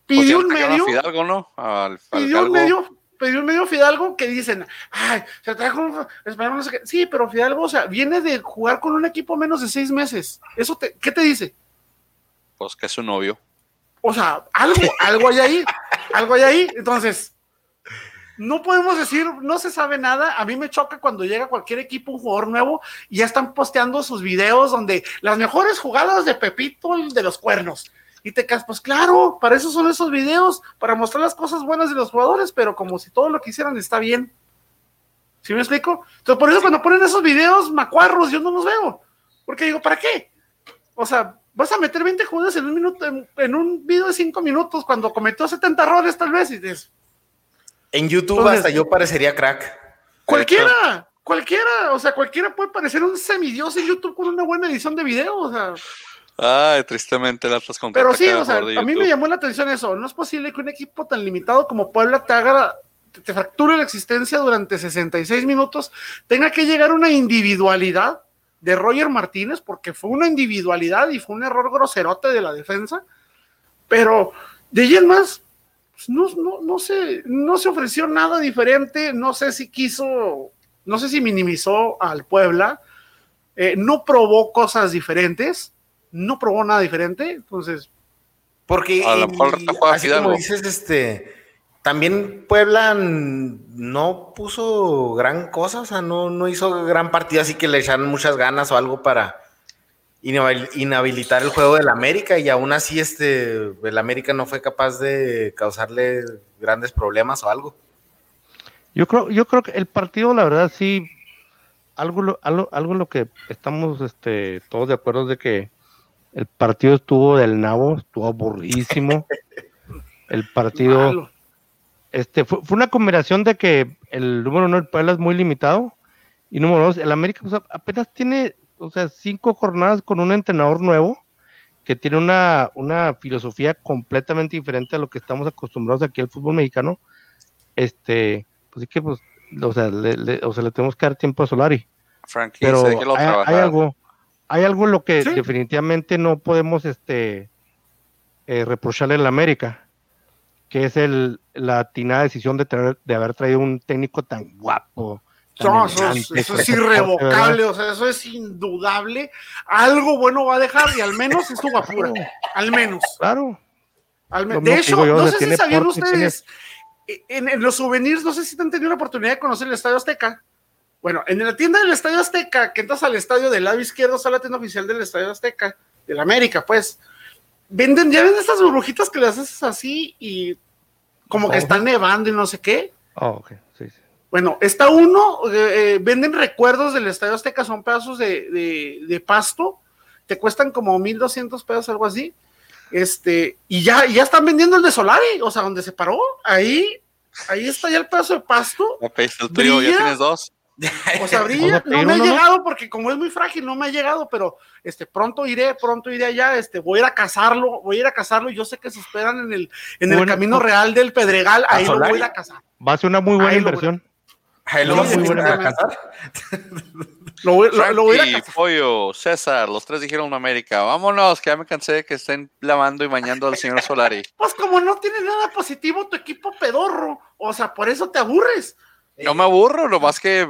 pues Pidió un medio, Fidalgo, ¿no? Al, al pidió un medio, pidió un medio Fidalgo que dicen, ay, se trajo un español, no sé qué. Sí, pero Fidalgo, o sea, viene de jugar con un equipo menos de seis meses. ¿Eso te, qué te dice? Pues que es su novio. O sea, algo, algo hay ahí, algo hay ahí. Entonces, no podemos decir, no se sabe nada. A mí me choca cuando llega cualquier equipo, un jugador nuevo, y ya están posteando sus videos donde las mejores jugadas de Pepito el de los cuernos. Y te quedas, pues claro, para eso son esos videos, para mostrar las cosas buenas de los jugadores, pero como si todo lo que hicieran está bien. ¿Sí me explico? Entonces, por eso cuando ponen esos videos macuarros, yo no los veo. Porque digo, ¿para qué? O sea, vas a meter 20 jugadas en un minuto, en, en un video de 5 minutos, cuando cometió 70 errores tal vez, y dices, En YouTube Entonces- hasta yo parecería crack. cualquiera, cualquiera, o sea, cualquiera puede parecer un semidios en YouTube con una buena edición de video, o sea, Ay, tristemente el Atlas con pero sí, o sea, a mí me llamó la atención eso, no es posible que un equipo tan limitado como Puebla te haga, te, fracture la existencia durante 66 minutos, tenga que llegar a una individualidad de Roger Martínez, porque fue una individualidad y fue un error groserote de la defensa, pero de ahí en más, no, no, no, se, no se ofreció nada diferente, no sé si quiso, no sé si minimizó al Puebla, eh, no probó cosas diferentes, no probó nada diferente, entonces, Porque A lo mejor y- te juega así como dices, este, también Puebla no puso gran cosa, o sea, no, no hizo gran partido, así que le echaron muchas ganas o algo para inhabilitar el juego del América y aún así este, el América no fue capaz de causarle grandes problemas o algo. Yo creo, yo creo que el partido, la verdad, sí, algo, lo- algo, algo en lo que estamos este, todos de acuerdo es de que el partido estuvo del nabo, estuvo aburridísimo. El partido, malo. este, fue, fue una combinación de que el número uno del Puebla es muy limitado y número dos, el América pues, apenas tiene, o sea, cinco jornadas con un entrenador nuevo que tiene una, una filosofía completamente diferente a lo que estamos acostumbrados aquí al fútbol mexicano. Este, pues sí que pues, o sea, le, le- o sea, le tenemos que dar tiempo a Solari. Frankie, Pero hay, algo, hay algo en lo que Sí. definitivamente no podemos este eh, reprocharle a la América, que es el la atinada decisión de tener, de haber traído un técnico tan guapo. No, eso, es- eso es porte, irrevocable, o sea, eso es indudable. Algo bueno va a dejar y al menos es su guapura. Al menos. Claro. al me- Lo de hecho, yo, no sé si sabían ustedes, eh, en, en los souvenirs, no sé si han tenido la oportunidad de conocer el Estadio Azteca. Bueno, en la tienda del Estadio Azteca, que entras al estadio del lado izquierdo, está la tienda oficial del Estadio Azteca, del América, pues. Venden, ya ven estas burbujitas que las haces así y como que Ojo. está nevando y no sé qué. Oh, ok, sí, sí. Bueno, está uno, eh, eh, venden recuerdos del Estadio Azteca, son pedazos de, de- de pasto, te cuestan como 1200 pesos, algo así. Este, y ya, y ya están vendiendo el de Solari, o sea, donde se paró, ahí, ahí está ya el pedazo de pasto. Pediste el tuyo, ya tienes dos. O sea, brilla, no me ha llegado porque como es muy frágil, no me ha llegado, pero este pronto iré, pronto iré allá, este, voy a ir a cazarlo, voy a ir a cazarlo, y yo sé que se esperan en el, en el Bueno, camino pues- real del Pedregal, ahí lo voy a ir a cazar. Va a ser una muy buena Ahí lo inversión. Ahí lo Sí, vamos a muy buena. a cazar. Lo voy, lo- lo voy a a cazar. Pollo, César, los tres dijeron América. Vámonos, que ya me cansé de que estén lavando y bañando al señor Solari. Pues como no tiene nada positivo tu equipo pedorro, o sea, por eso te aburres. No me aburro, nomás que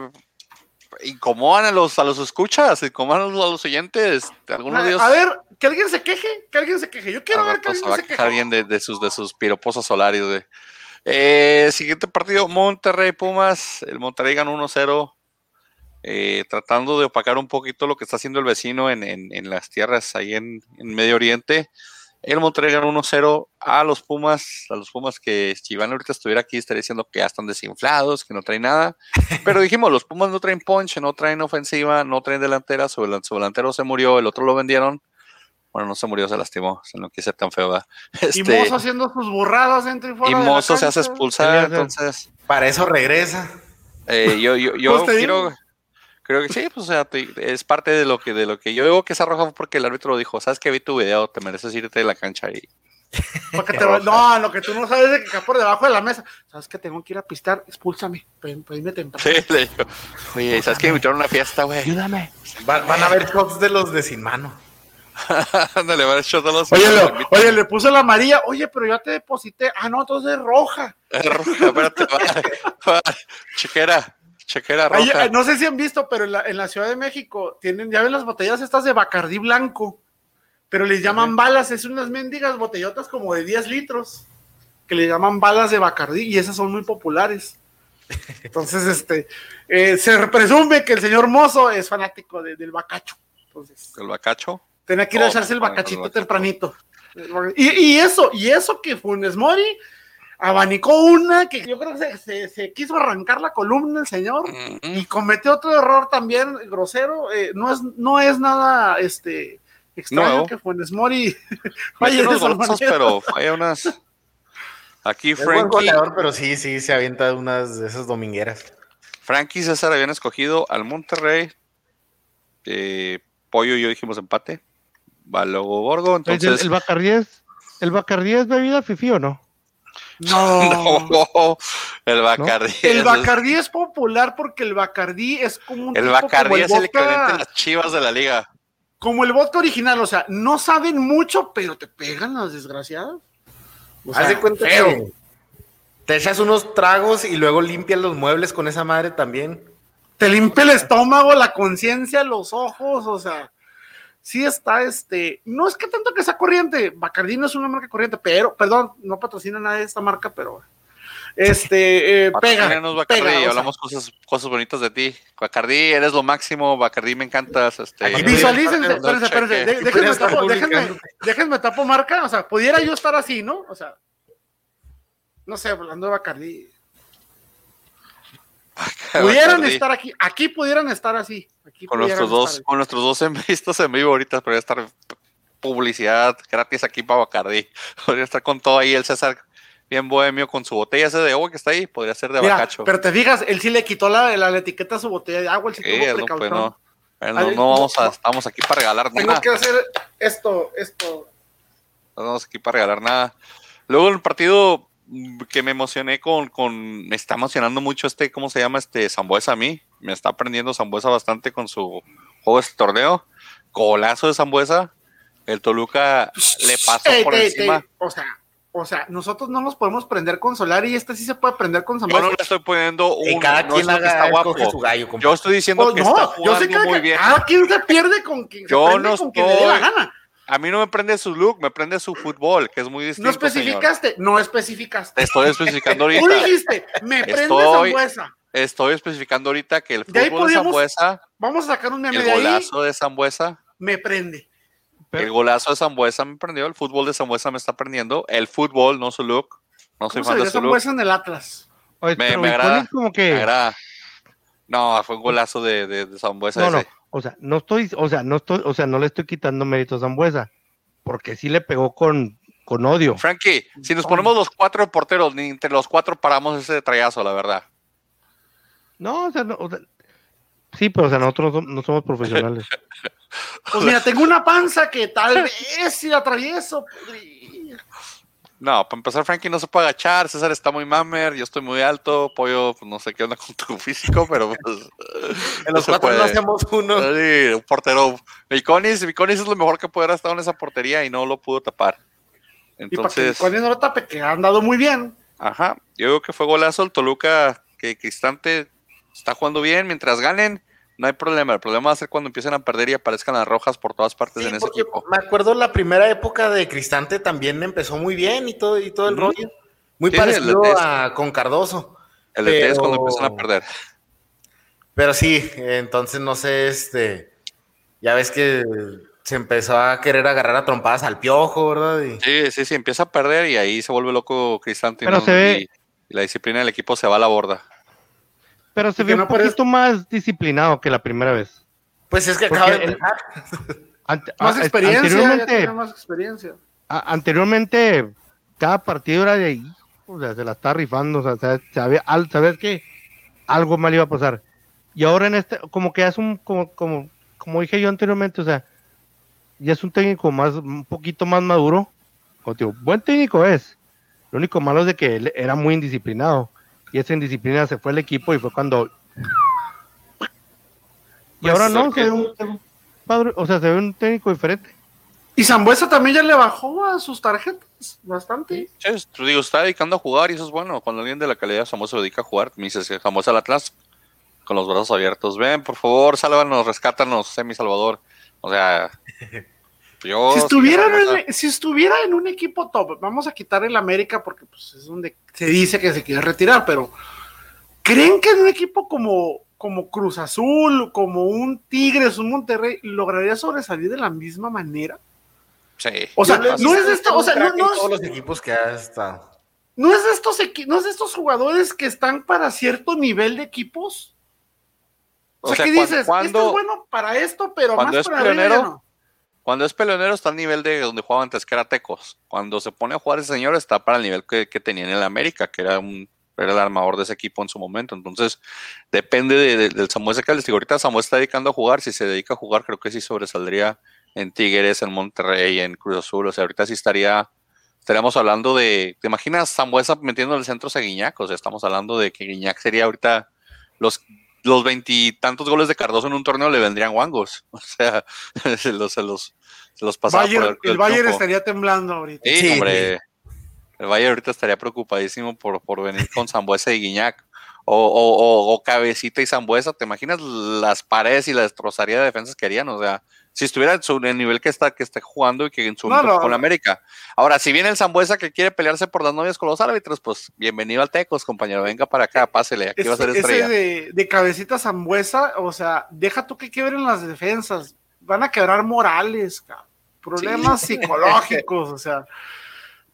incomodan a los, a los escuchas, incomodan a los, a los oyentes. Algunos de ellos A ver, que alguien se queje, que alguien se queje. Yo quiero a ver que rato se alguien a se queje. bien de, de sus, de sus piroposos Solari. güey. Eh, siguiente partido, Monterrey Pumas. El Monterrey ganó 1-0. eh, tratando de opacar un poquito lo que está haciendo el vecino en, en- en las tierras ahí en, en Medio Oriente. El Monterrey ganó 1-0 a los Pumas, a los Pumas que si Iván ahorita estuviera aquí estaría diciendo que ya están desinflados, que no traen nada. Pero dijimos, los Pumas no traen punch, no traen ofensiva, no traen delantera, su, delan- su delantero se murió, el otro lo vendieron. Bueno, no se murió, se lastimó, se no quise tan feo. ¿verdad? Y Este, Mozo haciendo sus burradas dentro y fuera. y Mozo se hace expulsar, entonces Para eso regresa. eh, yo, yo, yo quiero, creo que sí, pues o sea, es parte de lo que de lo que yo digo que esa roja fue porque el árbitro dijo, sabes que vi tu video, te mereces irte de la cancha y te No, lo que tú no sabes es que acá por debajo de la mesa. ¿Sabes que tengo que ir a pistear? Expúlsame. Pedime temprano. sí, le digo, oye, ¿sabes que me invitaron a una fiesta, güey? Ayúdame. Van, van a ver shots de los de sin mano. Ándale, va a echar todos los Oye, lo- oye, le puse la amarilla. Oye, pero ya te deposité. Ah, no, entonces es roja. Es roja, espérate, va, va, chequera, chequera roja. eh, no sé si han visto, pero en la, en la Ciudad de México tienen, ya ven las botellas estas de Bacardí blanco, pero les llaman balas, es unas mendigas botellotas como de 10 litros, que le llaman balas de Bacardí y esas son muy populares. Entonces, este, eh, se presume que el señor Mozo es fanático de- del bacacho. Entonces, El bacacho. Tenía que ir a No, echarse el bacachito tempranito. Y, y eso, y eso que Funes Mori abanicó una que yo creo que se, se- se quiso arrancar la columna el señor y cometió otro error también grosero. eh, no, es, no es nada este, extraño No. que Funes Mori falle unos manera. pero falla unas. Aquí Es buen Frankie, goleador, pero sí, sí, se avienta unas de esas domingueras. Frankie y César habían escogido al Monterrey. Eh, Pollo y yo dijimos empate. Va luego Borgo, Entonces. ¿El, el Bacardí es, ¿el Bacardí es bebida fifi o no? No. No, el Bacardí. El es- Bacardí es popular porque el Bacardí es como un el Bacardí es el equivalente de las chivas de la liga. como el vodka original, o sea, no saben mucho, pero te pegan las desgraciadas. O sea, Haz de cuenta feo. que te echas unos tragos y luego limpias los muebles con esa madre también. te limpia el estómago, la conciencia, los ojos, o sea, sí está este, no es que tanto que sea corriente, Bacardí no es una marca corriente, pero, perdón, no patrocina nada de esta marca, pero este, eh, pega, Bacardí, pega, o sea, hablamos cosas, cosas bonitas de ti. Bacardí, eres lo máximo. Bacardí, me encantas. Este, Visualícense, espérense, espérense, de- déjenme, tapo, déjenme, déjenme tapo marca, o sea, pudiera yo estar así, ¿no? O sea, no sé, hablando de Bacardí, pudieran estar aquí, aquí pudieran estar así, aquí con nuestros dos, con nuestros dos en vivo ahorita, podría estar publicidad gratis aquí para Bacardí. Podría estar con todo ahí el César bien bohemio con su botella ese de agua que está ahí, podría ser de Mira, bacacho. pero te fijas, él sí le quitó la, la, la etiqueta a su botella de agua, él sí Sí, no, pues no. Pero Ay, no, vamos a, estamos aquí para regalar Tengo nada. que hacer esto, esto. No estamos aquí para regalar nada. Luego el partido que me emocioné con, con, me está emocionando mucho este, ¿cómo se llama? Este Zambuesa a mí. Me está aprendiendo Zambuesa bastante con su juego de este torneo. Golazo de Zambuesa. El Toluca le pasó Ey, por ey, encima. ey, O sea, o sea, nosotros no nos podemos prender con Solar y este sí se puede prender con Yo Zambuesa. no le estoy poniendo un. cada no quien haga, está guapo. su gallo. Yo estoy diciendo Oh, que está yo sé que muy bien. cada quien se pierde con quien Yo se no con quien le dé la estoy- gana. A mí no me prende su look, me prende su fútbol, que es muy distinto. No señor. especificaste, no especificaste. Te estoy especificando Tú ahorita. dijiste, me prende Zambuesa. Estoy especificando ahorita que el De fútbol de Zambuesa, Vamos a sacar un meme el de ahí, golazo de Zambuesa, me prende. el golazo de Zambuesa me prendió, el fútbol de Zambuesa me está prendiendo, el fútbol, no su look, no soy ¿Cómo se fan de su look, Zambuesa en el Atlas? Oye, Me- pero me agrada, como que... me agrada. No, fue un golazo de, de, de Zambuesa No, no, ese. O sea, no estoy, o sea, no estoy, o sea, no le estoy quitando mérito a Zambuesa. porque sí le pegó con, con odio. Frankie, si nos ponemos los cuatro porteros, ni entre los cuatro paramos ese trayazo, la verdad. No, o sea, no, o sea, sí, pero o sea, nosotros no, no somos profesionales. Pues mira, tengo una panza que tal vez si la atravieso. podría. No, para empezar, Frankie no se puede agachar, César está muy mamer, yo estoy muy alto, Pollo, pues, no sé qué onda con tu físico, pero pues, En los se cuatro no hacemos uno. Sí, un portero. Viconis, Viconis es lo mejor que pudiera estar en esa portería y no lo pudo tapar. Y para que Entonces, no lo tape, que ha andado muy bien. ajá, yo digo que fue golazo el Toluca, que Cristante está jugando bien, mientras ganen, no hay problema. El problema va a ser cuando empiecen a perder y aparezcan las rojas por todas partes Sí, en ese equipo. me acuerdo la primera época de Cristante también empezó muy bien y todo, y todo el rollo. Muy Sí, parecido el- es- a con Cardoso. El DT es cuando pero- empiezan a perder. Pero sí, entonces no sé, este. Ya ves que se empezó a querer agarrar a trompadas al piojo, ¿verdad? Y- Sí, sí, sí, empieza a perder y ahí se vuelve loco Cristante. Pero ¿no? se ve- Y, y la disciplina del equipo se va a la borda. Pero se que un parece- poquito más disciplinado que la primera vez. Pues es que Porque acaba de empezar. Ante- Más a- experiencia, anteriormente, tiene más experiencia. a- anteriormente, cada partido era de ahí, o sea, se la está rifando, o sea, sabía, sabes que algo mal iba a pasar. Y ahora en este, como que es un, como, como, como dije yo anteriormente, o sea, ya es un técnico más, un poquito más maduro. Digo, buen técnico es. Lo único malo es de que él era muy indisciplinado. Y esa indisciplina se fue al equipo y fue cuando. Y Pues, ahora no, se ve un, se ve un padre- o sea, se ve un técnico diferente. Y Zambuesa también ya le bajó a sus tarjetas bastante. Sí, es- te digo, está dedicando a jugar y eso es bueno. Cuando alguien de la calidad de Samuel se dedica a jugar, me dices que Samuel al Atlas con los brazos abiertos. Ven, por favor, sálvanos, rescátanos, Semi Salvador. O sea, yo. Si estuviera, en, si estuviera en un equipo top, vamos a quitar el América porque pues, es donde se dice que se quiere retirar, pero ¿creen que en un equipo como, como Cruz Azul, como un Tigres, un Monterrey, lograría sobresalir de la misma manera? Sí. O sea, no es de esto, o sea, no, todos los equipos que ha estado. ¿No es de estos equi- no es de estos jugadores que están para cierto nivel de equipos? O, O sea, sea, ¿qué dices? cuando- Esto es bueno para esto, pero cuando más es para pionero, no. Cuando es peleonero está al nivel de donde jugaba antes, que era Tecos. Cuando se pone a jugar ese señor está para el nivel que, que tenía en el América, que era un era el armador de ese equipo en su momento. Entonces, depende de- de- del Samuel que les digo. Ahorita Samuel está dedicando a jugar. Si se dedica a jugar, creo que sí sobresaldría en Tigres, en Monterrey, en Cruz Azul. O sea, ahorita sí estaría, estaríamos hablando de, ¿te imaginas Samuel metiendo en el centro a Guiñac? O sea, estamos hablando de que Guiñac sería ahorita los los veintitantos goles de Cardoso en un torneo le vendrían guangos. O sea, se los, se los, se los pasaba Bayern- por el del Bayern triunfo. estaría temblando ahorita. Sí, Sí, hombre. El Bayern ahorita estaría preocupadísimo por, por venir con Zambuesa y Guiñac. O, o, o- o Cabecita y Zambuesa. ¿Te imaginas las paredes y la destrozaría de defensas que harían? O sea, si estuviera en el nivel que está, que esté jugando y que en su No, no. con la América. Ahora, si viene el Zambuesa que quiere pelearse por las novias con los árbitros, pues bienvenido al Tecos, compañero. Venga para acá, pásele. Aquí va a ser estrella. ese de, de cabecita zambuesa, o sea, deja tú que quiebren las defensas. Van a quebrar morales, cabrón. problemas psicológicos, o sea.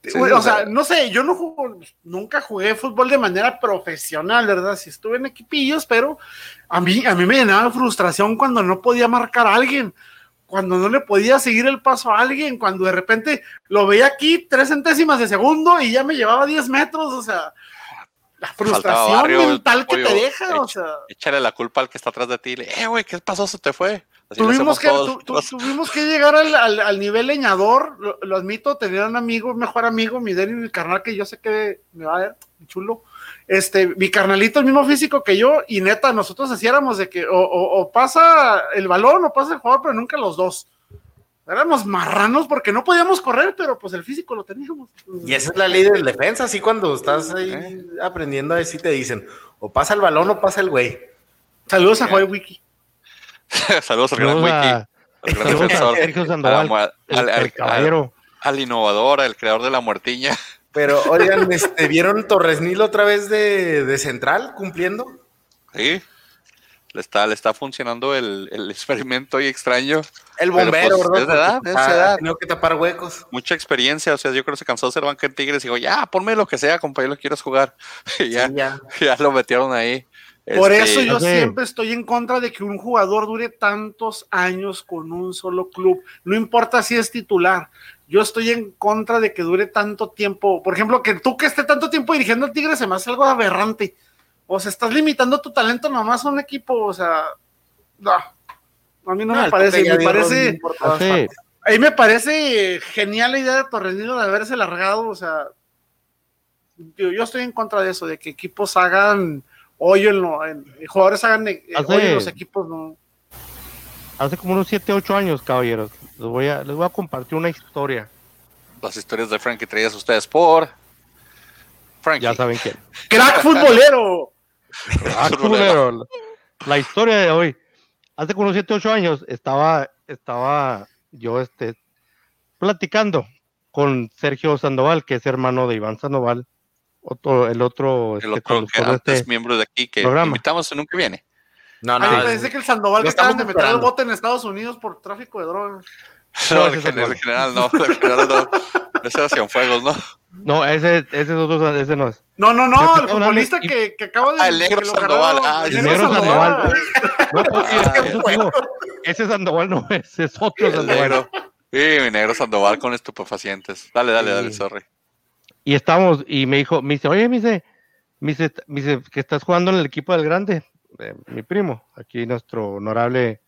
Sí, o sea, no sé, yo no jugo- nunca jugué fútbol de manera profesional, ¿verdad? Si estuve en equipillos, pero a mí, a mí me llenaba frustración cuando no podía marcar a alguien, cuando no le podía seguir el paso a alguien, cuando de repente lo veía aquí tres centésimas de segundo y ya me llevaba 10 metros, o sea, la frustración barrio, mental que te deja, o sea. Échale la culpa al que está atrás de ti. y le, Eh, güey, ¿qué pasó? Se te fue. Así Tuvimos que, todos. tu- tu- tuvimos que llegar al, al- al nivel leñador, lo, lo admito, tenía un amigo, mejor amigo, mi Denny, mi carnal, que yo sé que me va a ver, chulo, este, mi carnalito, el mismo físico que yo, y neta, nosotros hacíamos de que o, o- o pasa el balón o pasa el jugador, pero nunca los dos. Éramos marranos porque no podíamos correr, pero pues el físico lo teníamos. Y esa es la ley del defensa, así cuando estás ahí Eh. aprendiendo, así te dicen, o pasa el balón o pasa el güey. Saludos a. Joy Wiki. Saludos al gran Saludos Wiki, a, al gran a Sandoval, al- al- el al- caballero. al innovador, al creador de la muertiña. Pero, oigan, este, ¿vieron Torres Nilo otra vez de, de central cumpliendo? Sí, le está, le está funcionando el, el experimento ahí extraño. El bombero, pues, ¿verdad? es de edad, es de edad. Ha tenido que tapar huecos. Mucha experiencia, o sea, yo creo que se cansó de ser banca en Tigres y dijo, ya, ponme lo que sea, compañero, quieres jugar. y ya, Sí, ya. ya lo metieron ahí. Por Este, eso yo siempre estoy en contra de que un jugador dure tantos años con un solo club. No importa si es titular. Yo estoy en contra de que dure tanto tiempo. Por ejemplo, que tú que esté tanto tiempo dirigiendo al Tigre se me hace algo aberrante. O sea, estás limitando tu talento nomás a un equipo. O sea, no. A mí no, me parece. Me parece. rodillo por todas Hace, partes. A mí me parece genial la idea de Torrenilo de haberse largado, o sea, yo, yo estoy en contra de eso, de que equipos hagan hoyo en, lo, en- jugadores hagan eh, Hace- hoyo en los equipos, no. hace como unos 7, 8 años, caballeros, les voy a, les voy a compartir una historia. Las historias de Frankie traídas ustedes por Frankie. Ya saben quién. ¡Crack futbolero! Ah, culero. La historia de hoy. Hace como unos 7, 8 años estaba, estaba yo este, platicando con Sergio Sandoval, que es hermano de Iván Sandoval, otro, el otro, El este, otro que antes este miembro de aquí que programa. invitamos y nunca viene. No, A no, mí me es- parece que el Sandoval que acaban de meter el bote en Estados Unidos por tráfico de drogas. No, No, ese el es general, otro. el general no, el general no. Ese era Cienfuegos, ¿no? No, ese, ese es otro, ese no es. No, no, no, el futbolista y- que, que acaba de. Ah, el negro Sandoval, ah, el negro Sandoval. No, pues, Ah, ese Sandoval no es, es otro El Sandoval. negro. Sí, mi negro Sandoval con estupefacientes. Dale, dale, dale, sorry. Y estamos, y me dijo, me dice, oye, me dice, me dice, me dice que estás jugando en el equipo del grande, eh, mi primo, aquí nuestro honorable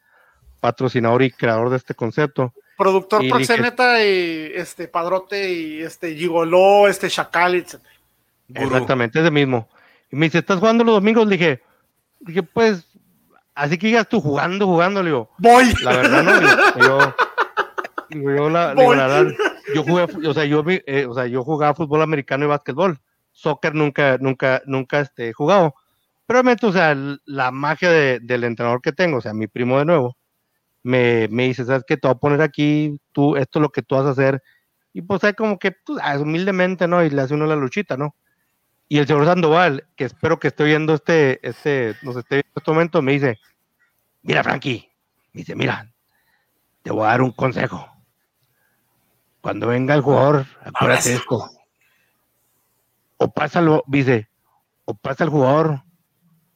patrocinador y creador de este concepto. Productor Y dije- y este Padrote y este Gigoló, este Chacal, etc. Exactamente, ese mismo. Y me dice, ¿estás jugando los domingos? Le dije, dije, pues, así que digas tú jugando, jugando, le digo, Voy. la verdad no, digo, yo, digo, yo, la, le digo, Voy. la verdad, yo jugué, o sea, yo, eh, o sea, yo jugaba fútbol americano y básquetbol, soccer nunca, nunca, nunca este, he jugado, pero realmente, o sea, la magia de- del entrenador que tengo, o sea, mi primo de nuevo, me, me dice, ¿sabes qué? Te voy a poner aquí, tú, esto es lo que tú vas a hacer, y pues hay como que, pues, ah, humildemente, ¿no? Y le hace uno la luchita, ¿no? Y el señor Sandoval, que espero que esté viendo este, este, nos esté viendo en este momento, me dice, mira, Frankie, me dice, mira, te voy a dar un consejo. Cuando venga el jugador, acuérdate de esto. O pásalo, dice, o pasa el jugador,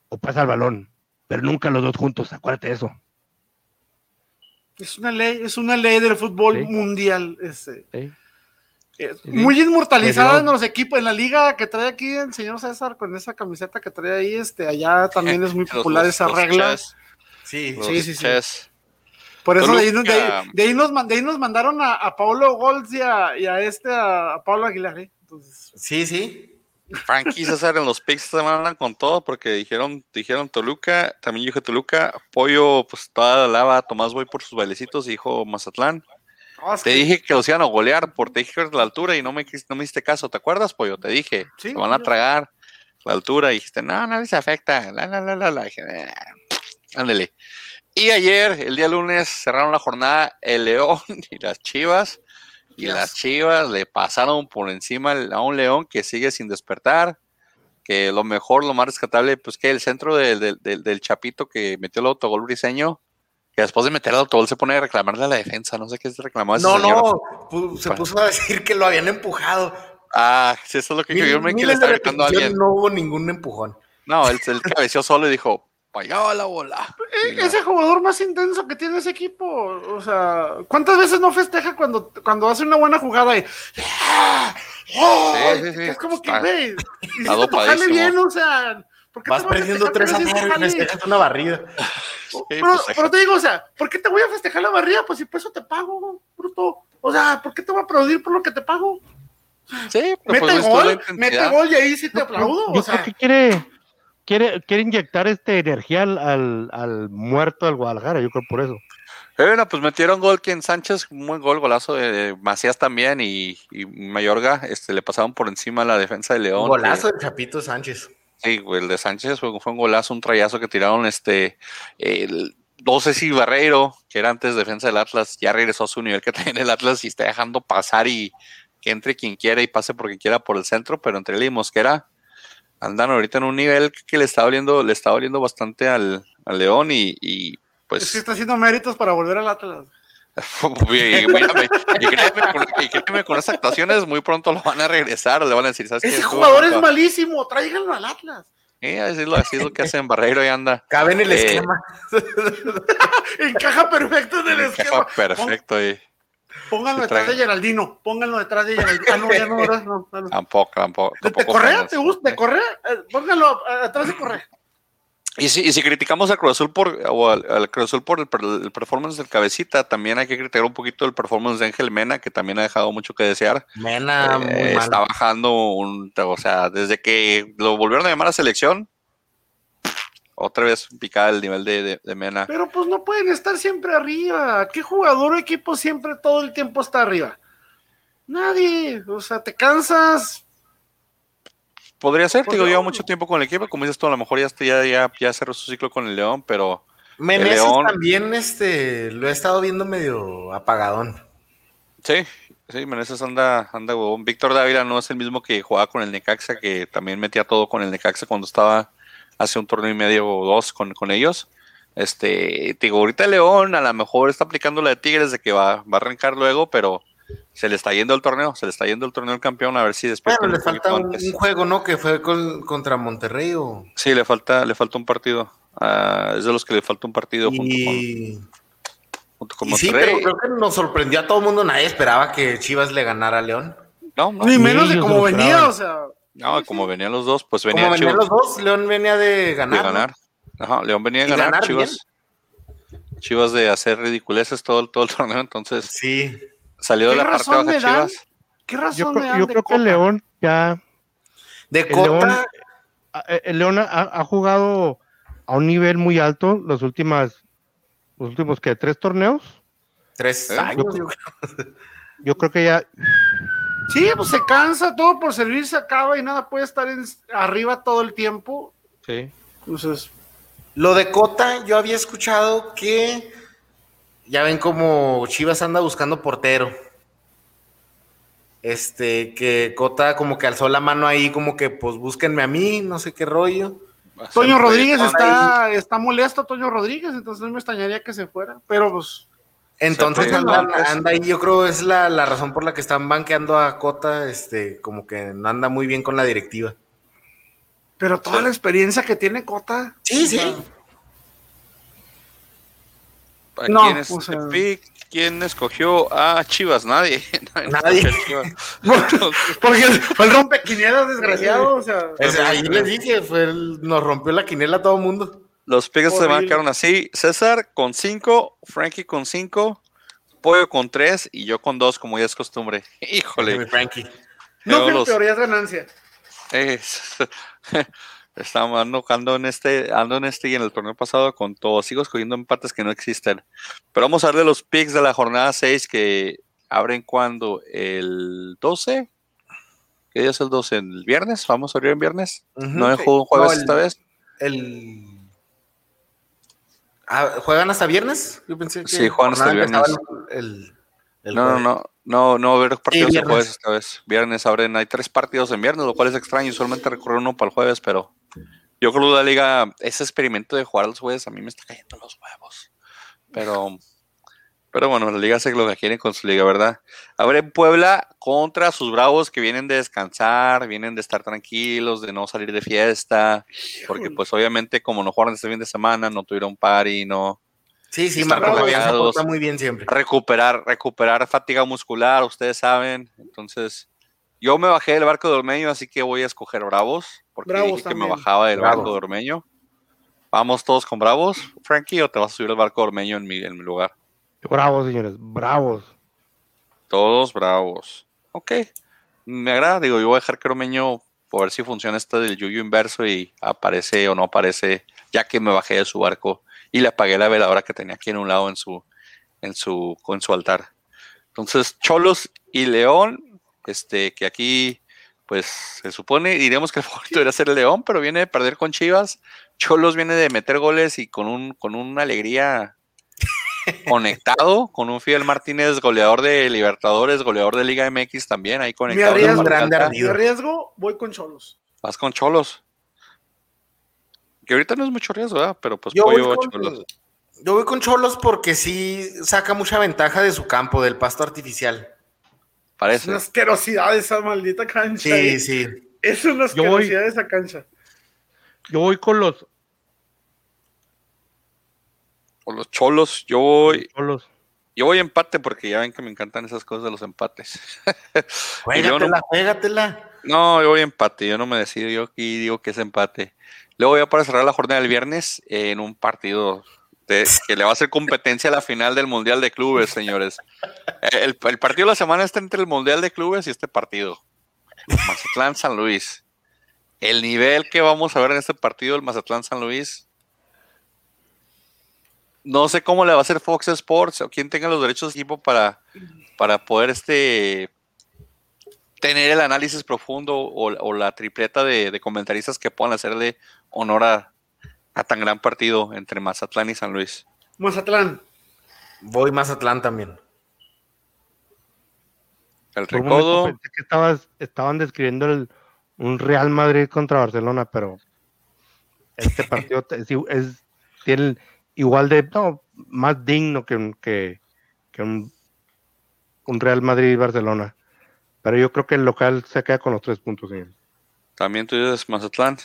o pasa el balón, pero nunca los dos juntos, acuérdate de eso. Es una ley, es una ley del fútbol Sí. mundial. Este, ¿sí? eh, muy inmortalizada en los equipos, en la liga que trae aquí el señor César con esa camiseta que trae ahí, este, allá también es muy popular los- esa los regla. chess, Sí, los Sí, sí, sí. Por eso de ahí, nos- de, Toluca. ahí, de ahí nos, man- de ahí nos mandaron a, a Paulo Golds y a, y a este, a, a Pablo Aguilar. ¿eh? Entonces, sí, sí. Frankie y César en los picks se mandan con todo porque dijeron, dijeron Toluca, también yo dije Toluca, Pollo, pues toda la lava, Tomás voy por sus bailecitos y dijo Mazatlán. no, Te que- dije que los iban a golear por te dije la altura y no me, no me hiciste caso, ¿te acuerdas, Pollo? Te dije, Sí, te van a tragar la altura y dijiste, no, no les afecta, la, la, la, la, la. Dije, "Eh, ándale. Y ayer, el día lunes, cerraron la jornada el León y las Chivas. Y Yes. las Chivas le pasaron por encima a un León que sigue sin despertar. Que lo mejor, lo más rescatable, pues que el centro del, del- del- del Chapito que metió el autogol briseño, que después de meter el autogol se pone a reclamarle a la defensa. No sé qué es reclamar. ese No, señor. no, se puso a decir que lo habían empujado. Ah, sí, eso es lo que Mil- yo me que le estaba gritando a alguien. No hubo ningún empujón. No, él, él cabeció solo y dijo, vaya la bola. Eh, ese jugador más intenso que tiene ese equipo, o sea, ¿cuántas veces no festeja cuando, cuando hace una buena jugada? Y, Sí, sí, sí. Es como que, güey, dopadísimo. bien, o sea, ¿por qué Vas te perdiendo 3 a que no hiciste 0 y una barrida. pero, pues, pero te digo, o sea, ¿por qué te voy a festejar la barrida? Pues si por eso te pago, bruto. O sea, ¿por qué te voy a aplaudir por lo que te pago? Sí, pero Mete pues, estuvo la gol, mete gol y ahí sí te aplaudo. Yo o sea, que quiere, quiere, quiere inyectar este energía al, al, al muerto del Guadalajara, yo creo por eso. Eh, Bueno, pues metieron gol que en Sánchez, un buen gol, golazo de Macías también y, y Mayorga, este, le pasaron por encima a la defensa de León. Golazo que- de Chapito Sánchez. sí, güey, el de Sánchez fue, fue un golazo, un trayazo que tiraron este, el, no sé si Barreiro, que era antes defensa del Atlas, ya regresó a su nivel que tenía el Atlas y está dejando pasar y que entre quien quiera y pase por quien quiera por el centro, pero entre él y Mosquera andan ahorita en un nivel que le está doliendo, le está doliendo bastante al, al León y, y pues es que está haciendo méritos para volver al Atlas. y, y mírame, y créeme, con, y créeme, con esas actuaciones muy pronto lo van a regresar, le van a decir, ¿sabes? Ese jugador es malísimo, tráiganlo al Atlas. Eh, así, es lo, así es lo que hacen Barreiro y anda. Cabe en el Eh, esquema. Encaja perfecto en el Encaja esquema. perfecto y Pónganlo detrás de Geraldino. Pónganlo detrás de Geraldino. Ah, no, ya no, ¿verdad? no, no, no. tampoco, tampoco. ¿De, de tampoco Correa? ¿Te gusta? ¿De Correa? Eh, Pónganlo eh, atrás de Correa. Y si, y si criticamos al Cruz Azul por, o al, al Cruz Azul por el, per- el performance del cabecita, también hay que criticar un poquito el performance de Ángel Mena, que también ha dejado mucho que desear. Mena, muy Eh, mal. está bajando un, o sea, desde que lo volvieron a llamar a selección, otra vez picada el nivel de, de- de Mena. Pero pues no pueden estar siempre arriba. ¿Qué jugador o equipo siempre todo el tiempo está arriba? Nadie. O sea, te cansas. Podría ser, te digo, lleva mucho tiempo con el equipo, como dices tú, a lo mejor ya, ya, ya, ya cerró su ciclo con el León, pero Meneses León- también, este, lo he estado viendo medio apagadón. sí, sí, Meneses anda, anda huevón. Víctor Dávila no es el mismo que jugaba con el Necaxa, que también metía todo con el Necaxa cuando estaba hace un torneo y medio o dos con, con ellos. Este, te digo, ahorita León a lo mejor está aplicando la de Tigres de que va, va a arrancar luego, pero se le está yendo el torneo, se le está yendo el torneo al campeón, a ver si después. Bueno, le falta un, un juego, ¿no? Que fue con- contra Monterrey o... Sí, le falta, le falta un partido. Ah, es de los que le falta un partido junto con, Y, junto con y sí, Monterrey. pero creo que nos sorprendió a todo el mundo. Nadie esperaba que Chivas le ganara a León. No, no, Ni menos de cómo venía. O sea, no, como venían los dos, pues venía Como venían Chivas los dos, León venía de de ganar. ¿no? ganar. Ajá, León venía de ganar, ganar Chivas. Chivas de hacer ridiculeces todo, el- todo el torneo, entonces Sí. salió de ¿Qué la parte baja dan? Chivas. ¿qué Yo razón creo, me dan yo de creo que el Cota? León ya. De El León, Cota, el León ha, ha jugado a un nivel muy alto los últimas, los últimos que tres torneos. tres ¿Eh? años. Yo- yo. Yo creo que ya Sí, pues se cansa, todo por servir se acaba y nada puede estar en- arriba todo el tiempo. sí. Entonces, Lo de Cota, yo había escuchado que ya ven como Chivas anda buscando portero. Este, que Cota como que alzó la mano ahí, como que pues búsquenme a mí, no sé qué rollo. Toño Rodríguez ahí. está, está molesto, Toño Rodríguez, entonces no me extrañaría que se fuera. Pero pues, Entonces pues, anda, pues. anda ahí, yo creo es la, la razón por la que están banqueando a Cota, este, como que no anda muy bien con la directiva. pero toda Sí. la experiencia que tiene Cota. Sí, sí. ¿A No, quién, es- o sea- Pic? ¿Quién escogió a Chivas? Nadie. Nadie. Chivas. Porque fue el rompequinielas desgraciado, o sea. Ahí les dije, fue el- nos rompió la quinela a todo mundo. Los Pigs se marcaron así. César con 5, Frankie con 5, Pollo con 3 y yo con 2, como ya es costumbre. Híjole. Frankie. No los- peor, ya es ganancia. es- Estamos ando, ando en este, ando en este y en el torneo pasado con todo. Sigo escogiendo empates que no existen. Pero vamos a hablar de los picks de la jornada 6 que abren cuando el 12. ¿Qué día es el 12? ¿El viernes? ¿Vamos a abrir el viernes? Ujú. ¿No hay juego jueves No, el- esta vez? El... Ah, ¿Juegan hasta viernes? Yo pensé que Sí, juegan hasta viernes. El, el- No, no, no, no, no va a haber partidos el viernes. jueves esta vez. Viernes abren, hay tres partidos en viernes, lo cual es extraño. Solamente recorrer uno para el jueves, pero yo creo que la liga, ese experimento de jugar los jueves a mí me está cayendo los huevos. Pero, pero bueno, la liga hace lo que quiere con su liga, ¿verdad? Abren Puebla contra sus bravos que vienen de descansar, vienen de estar tranquilos, de no salir de fiesta, porque pues obviamente como no jugaron este fin de semana, no tuvieron party, no, Sí, sí, Marco porta muy bien siempre. recuperar, recuperar fatiga muscular, ustedes saben. Entonces, yo me bajé del barco de Ormeño, así que voy a escoger Bravos, porque Bravos dije que me bajaba del Bravos. barco de Ormeño. Vamos todos con Bravos, Frankie, o te vas a subir al barco de Ormeño en mi, en mi lugar. Bravos, señores, bravos. Todos Bravos. Ok, me agrada, digo, yo voy a dejar que Ormeño, por ver si funciona este del yuyo inverso y aparece o no aparece, ya que me bajé de su barco y le apagué la veladora que tenía aquí en un lado en su, en su, en su altar. Entonces, Cholos y León, este, que aquí, pues, se supone, diríamos que el favorito debería ser León, pero viene de perder con Chivas. Cholos viene de meter goles y con un, con una alegría conectado, con un Fidel Martínez, goleador de Libertadores, goleador de Liga MX también, ahí conectado. arriesgo. con Grande voy con Cholos. Vas con Cholos. Que ahorita no es mucho riesgo, ¿verdad? Pero pues Yo voy, con, Cholos. yo voy con Cholos porque sí saca mucha ventaja de su campo, del pasto artificial. Es Parece. una asquerosidad esa maldita cancha. Sí, eh. sí. Es una Yo voy- asquerosidad esa cancha. yo voy con los Con los cholos, yo voy, Cholos. yo voy empate porque ya ven que me encantan esas cosas de los empates. No- Juégatela, juégatela. No, yo voy empate, yo no me decido, yo aquí digo que es empate. Luego ya para cerrar la jornada del viernes eh, en un partido de- que le va a hacer competencia a la final del Mundial de Clubes, señores. Eh, El, el partido de la semana está entre el Mundial de Clubes y este partido. Mazatlán San Luis. El nivel que vamos a ver en este partido, el Mazatlán San Luis. No sé cómo le va a hacer Fox Sports o quien tenga los derechos de equipo para, para poder este tener el análisis profundo o, o la tripleta de, de comentaristas que puedan hacerle honor a, a tan gran partido entre Mazatlán y San Luis. Mazatlán. Voy Mazatlán también. El recodo, pensé que estabas, estaban describiendo el- un Real Madrid contra Barcelona, pero este partido es, tiene igual de, no, más digno que un, que, un, Real Madrid-Barcelona. Pero yo creo que el local se queda con los tres puntos. señor. también tú dices Mazatlán.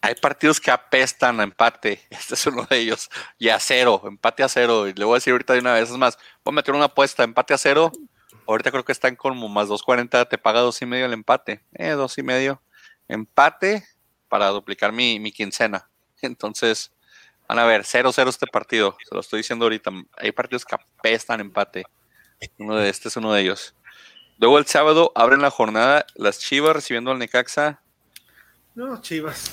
Hay partidos que apestan a empate. Este es uno de ellos. Y a cero, empate a cero. Y le voy a decir ahorita de una vez. Es más, voy a meter una apuesta, empate a cero. Ahorita creo que están como más 2.40, te paga dos y medio el empate. Eh, dos y medio. Empate para duplicar mi, mi quincena. Entonces, van a ver, 0-0 este partido. Se lo estoy diciendo ahorita. Hay partidos que apestan empate. Uno de este es uno de ellos. Luego el sábado abren la jornada las Chivas recibiendo al Necaxa. No, Chivas.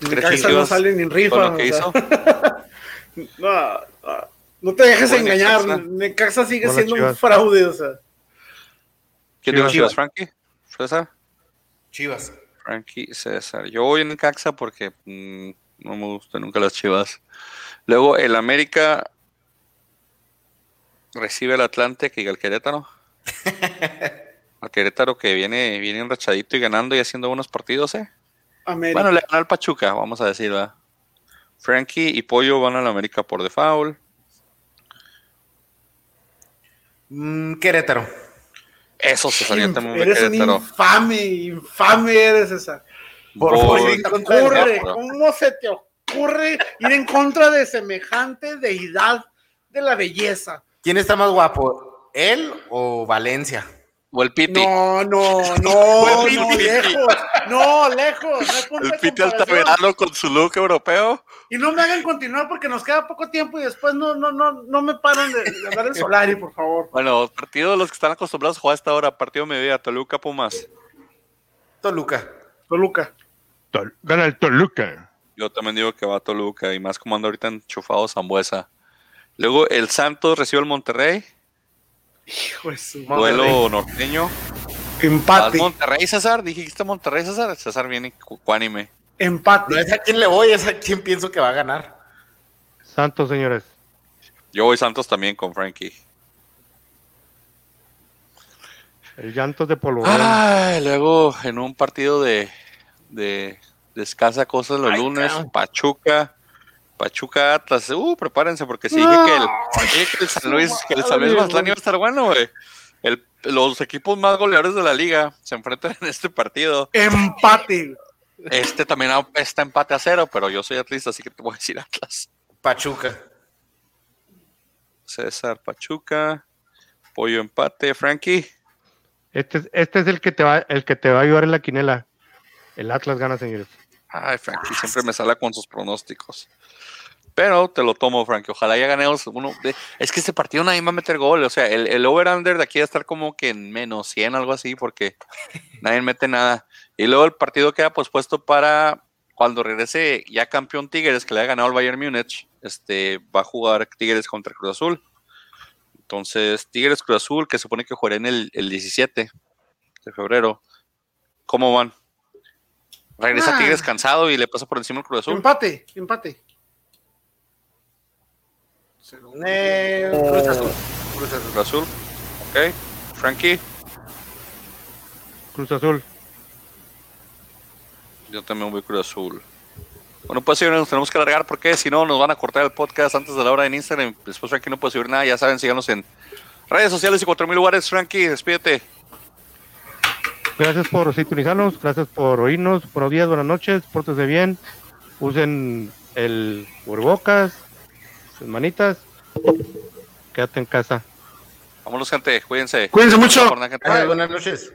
¿Crees que Necaxa no Chivas salen en rifa. Con lo que o sea, hizo. no, no, no te dejes Bueno, engañar. Necaxa. Necaxa sigue Bueno, siendo un fraude. O sea. ¿Quién dijo Chivas. Chivas? ¿Frankie? ¿César? Chivas. Frankie César. Yo voy en Necaxa porque mm, no me gustan nunca las Chivas. Luego el América recibe el Atlante que el Querétaro. Al Querétaro que viene, viene enrachadito y ganando y haciendo buenos partidos, ¿eh? América. Bueno, le ganó al Pachuca, vamos a decir, ¿verdad? Frankie y Pollo van al América por default. Mm, Querétaro. Eso se también de un Querétaro. infame, infame eres esa. Por favor, ¿Cómo se te ocurre? diablo. ¿Cómo se te ocurre ir en contra de semejante deidad de la belleza? ¿Quién está más guapo? ¿Él o Valencia? O el Piti. No, no, no, no, Piti. lejos, no, lejos, no el de Piti. Altamirano con su look europeo. Y no me hagan continuar porque nos queda poco tiempo y después no, no, no, no me paran de, de hablar el Solari, por favor. Bueno, partido de los que están acostumbrados a jugar a esta hora, partido mediodía, Toluca Pumas. Toluca. Toluca. Tol- Gana el Toluca. Yo también digo que va a Toluca y más como anda ahorita enchufado Zambuesa. Luego el Santos recibe al Monterrey, Hijo de su duelo norteño. ¿Vas Empate, Monterrey, César? Dijiste Monterrey, César. César viene cu- cuánime. empate. No es a quién le voy, es a quién pienso que va a ganar. Santos, señores. Yo voy Santos también con Frankie. El llanto de polvo. Luego en un partido de, de, de escasa cosa los Ay, lunes. Pachuca, Pachuca Atlas. Uh, prepárense porque si dije que el, dije que el San Luis, que el San Luis Mazatlán iba a estar bueno, güey. El- los equipos más goleadores de la liga se enfrentan en este partido. Empate. Este también está empate a cero, pero yo soy atlista, así que te voy a decir Atlas. Pachuca. César Pachuca, Pollo empate, Frankie. Este, es- este es el que te va, el que te va a ayudar en la quinela. El Atlas gana, señores. Ay, Frankie siempre me sale con sus pronósticos. Pero te lo tomo, Frankie. Ojalá ya ganemos uno. Es que este partido nadie va a meter gol. O sea, el, el over-under de aquí va a estar como que en menos 100, algo así, porque nadie mete nada. Y luego el partido queda pospuesto para cuando regrese ya campeón Tigres, que le ha ganado al Bayern Múnich. Este, va a jugar Tigres contra Cruz Azul. Entonces, Tigres Cruz Azul, que supone que jugará en el, el 17 de febrero. ¿Cómo van? Regresa Ah. Tigres cansado y le pasa por encima el Cruz Azul. Empate, empate. Eh, Cruz Azul. Cruz Azul. Ok. Frankie. Cruz Azul. Yo también voy Cruz Azul. Bueno, pues señores, nos tenemos que largar porque si no nos van a cortar el podcast antes de la hora en Instagram. Después Frankie no puede subir nada. Ya saben, síganos en redes sociales y cuatro mil lugares. Frankie, despídete. Gracias por sintonizarnos, gracias por oírnos. Buenos días, buenas noches, pórtense bien. Usen el cubrebocas, sus manitas. Quédate en casa. Vámonos, gente. Cuídense. Cuídense mucho. Buenas noches.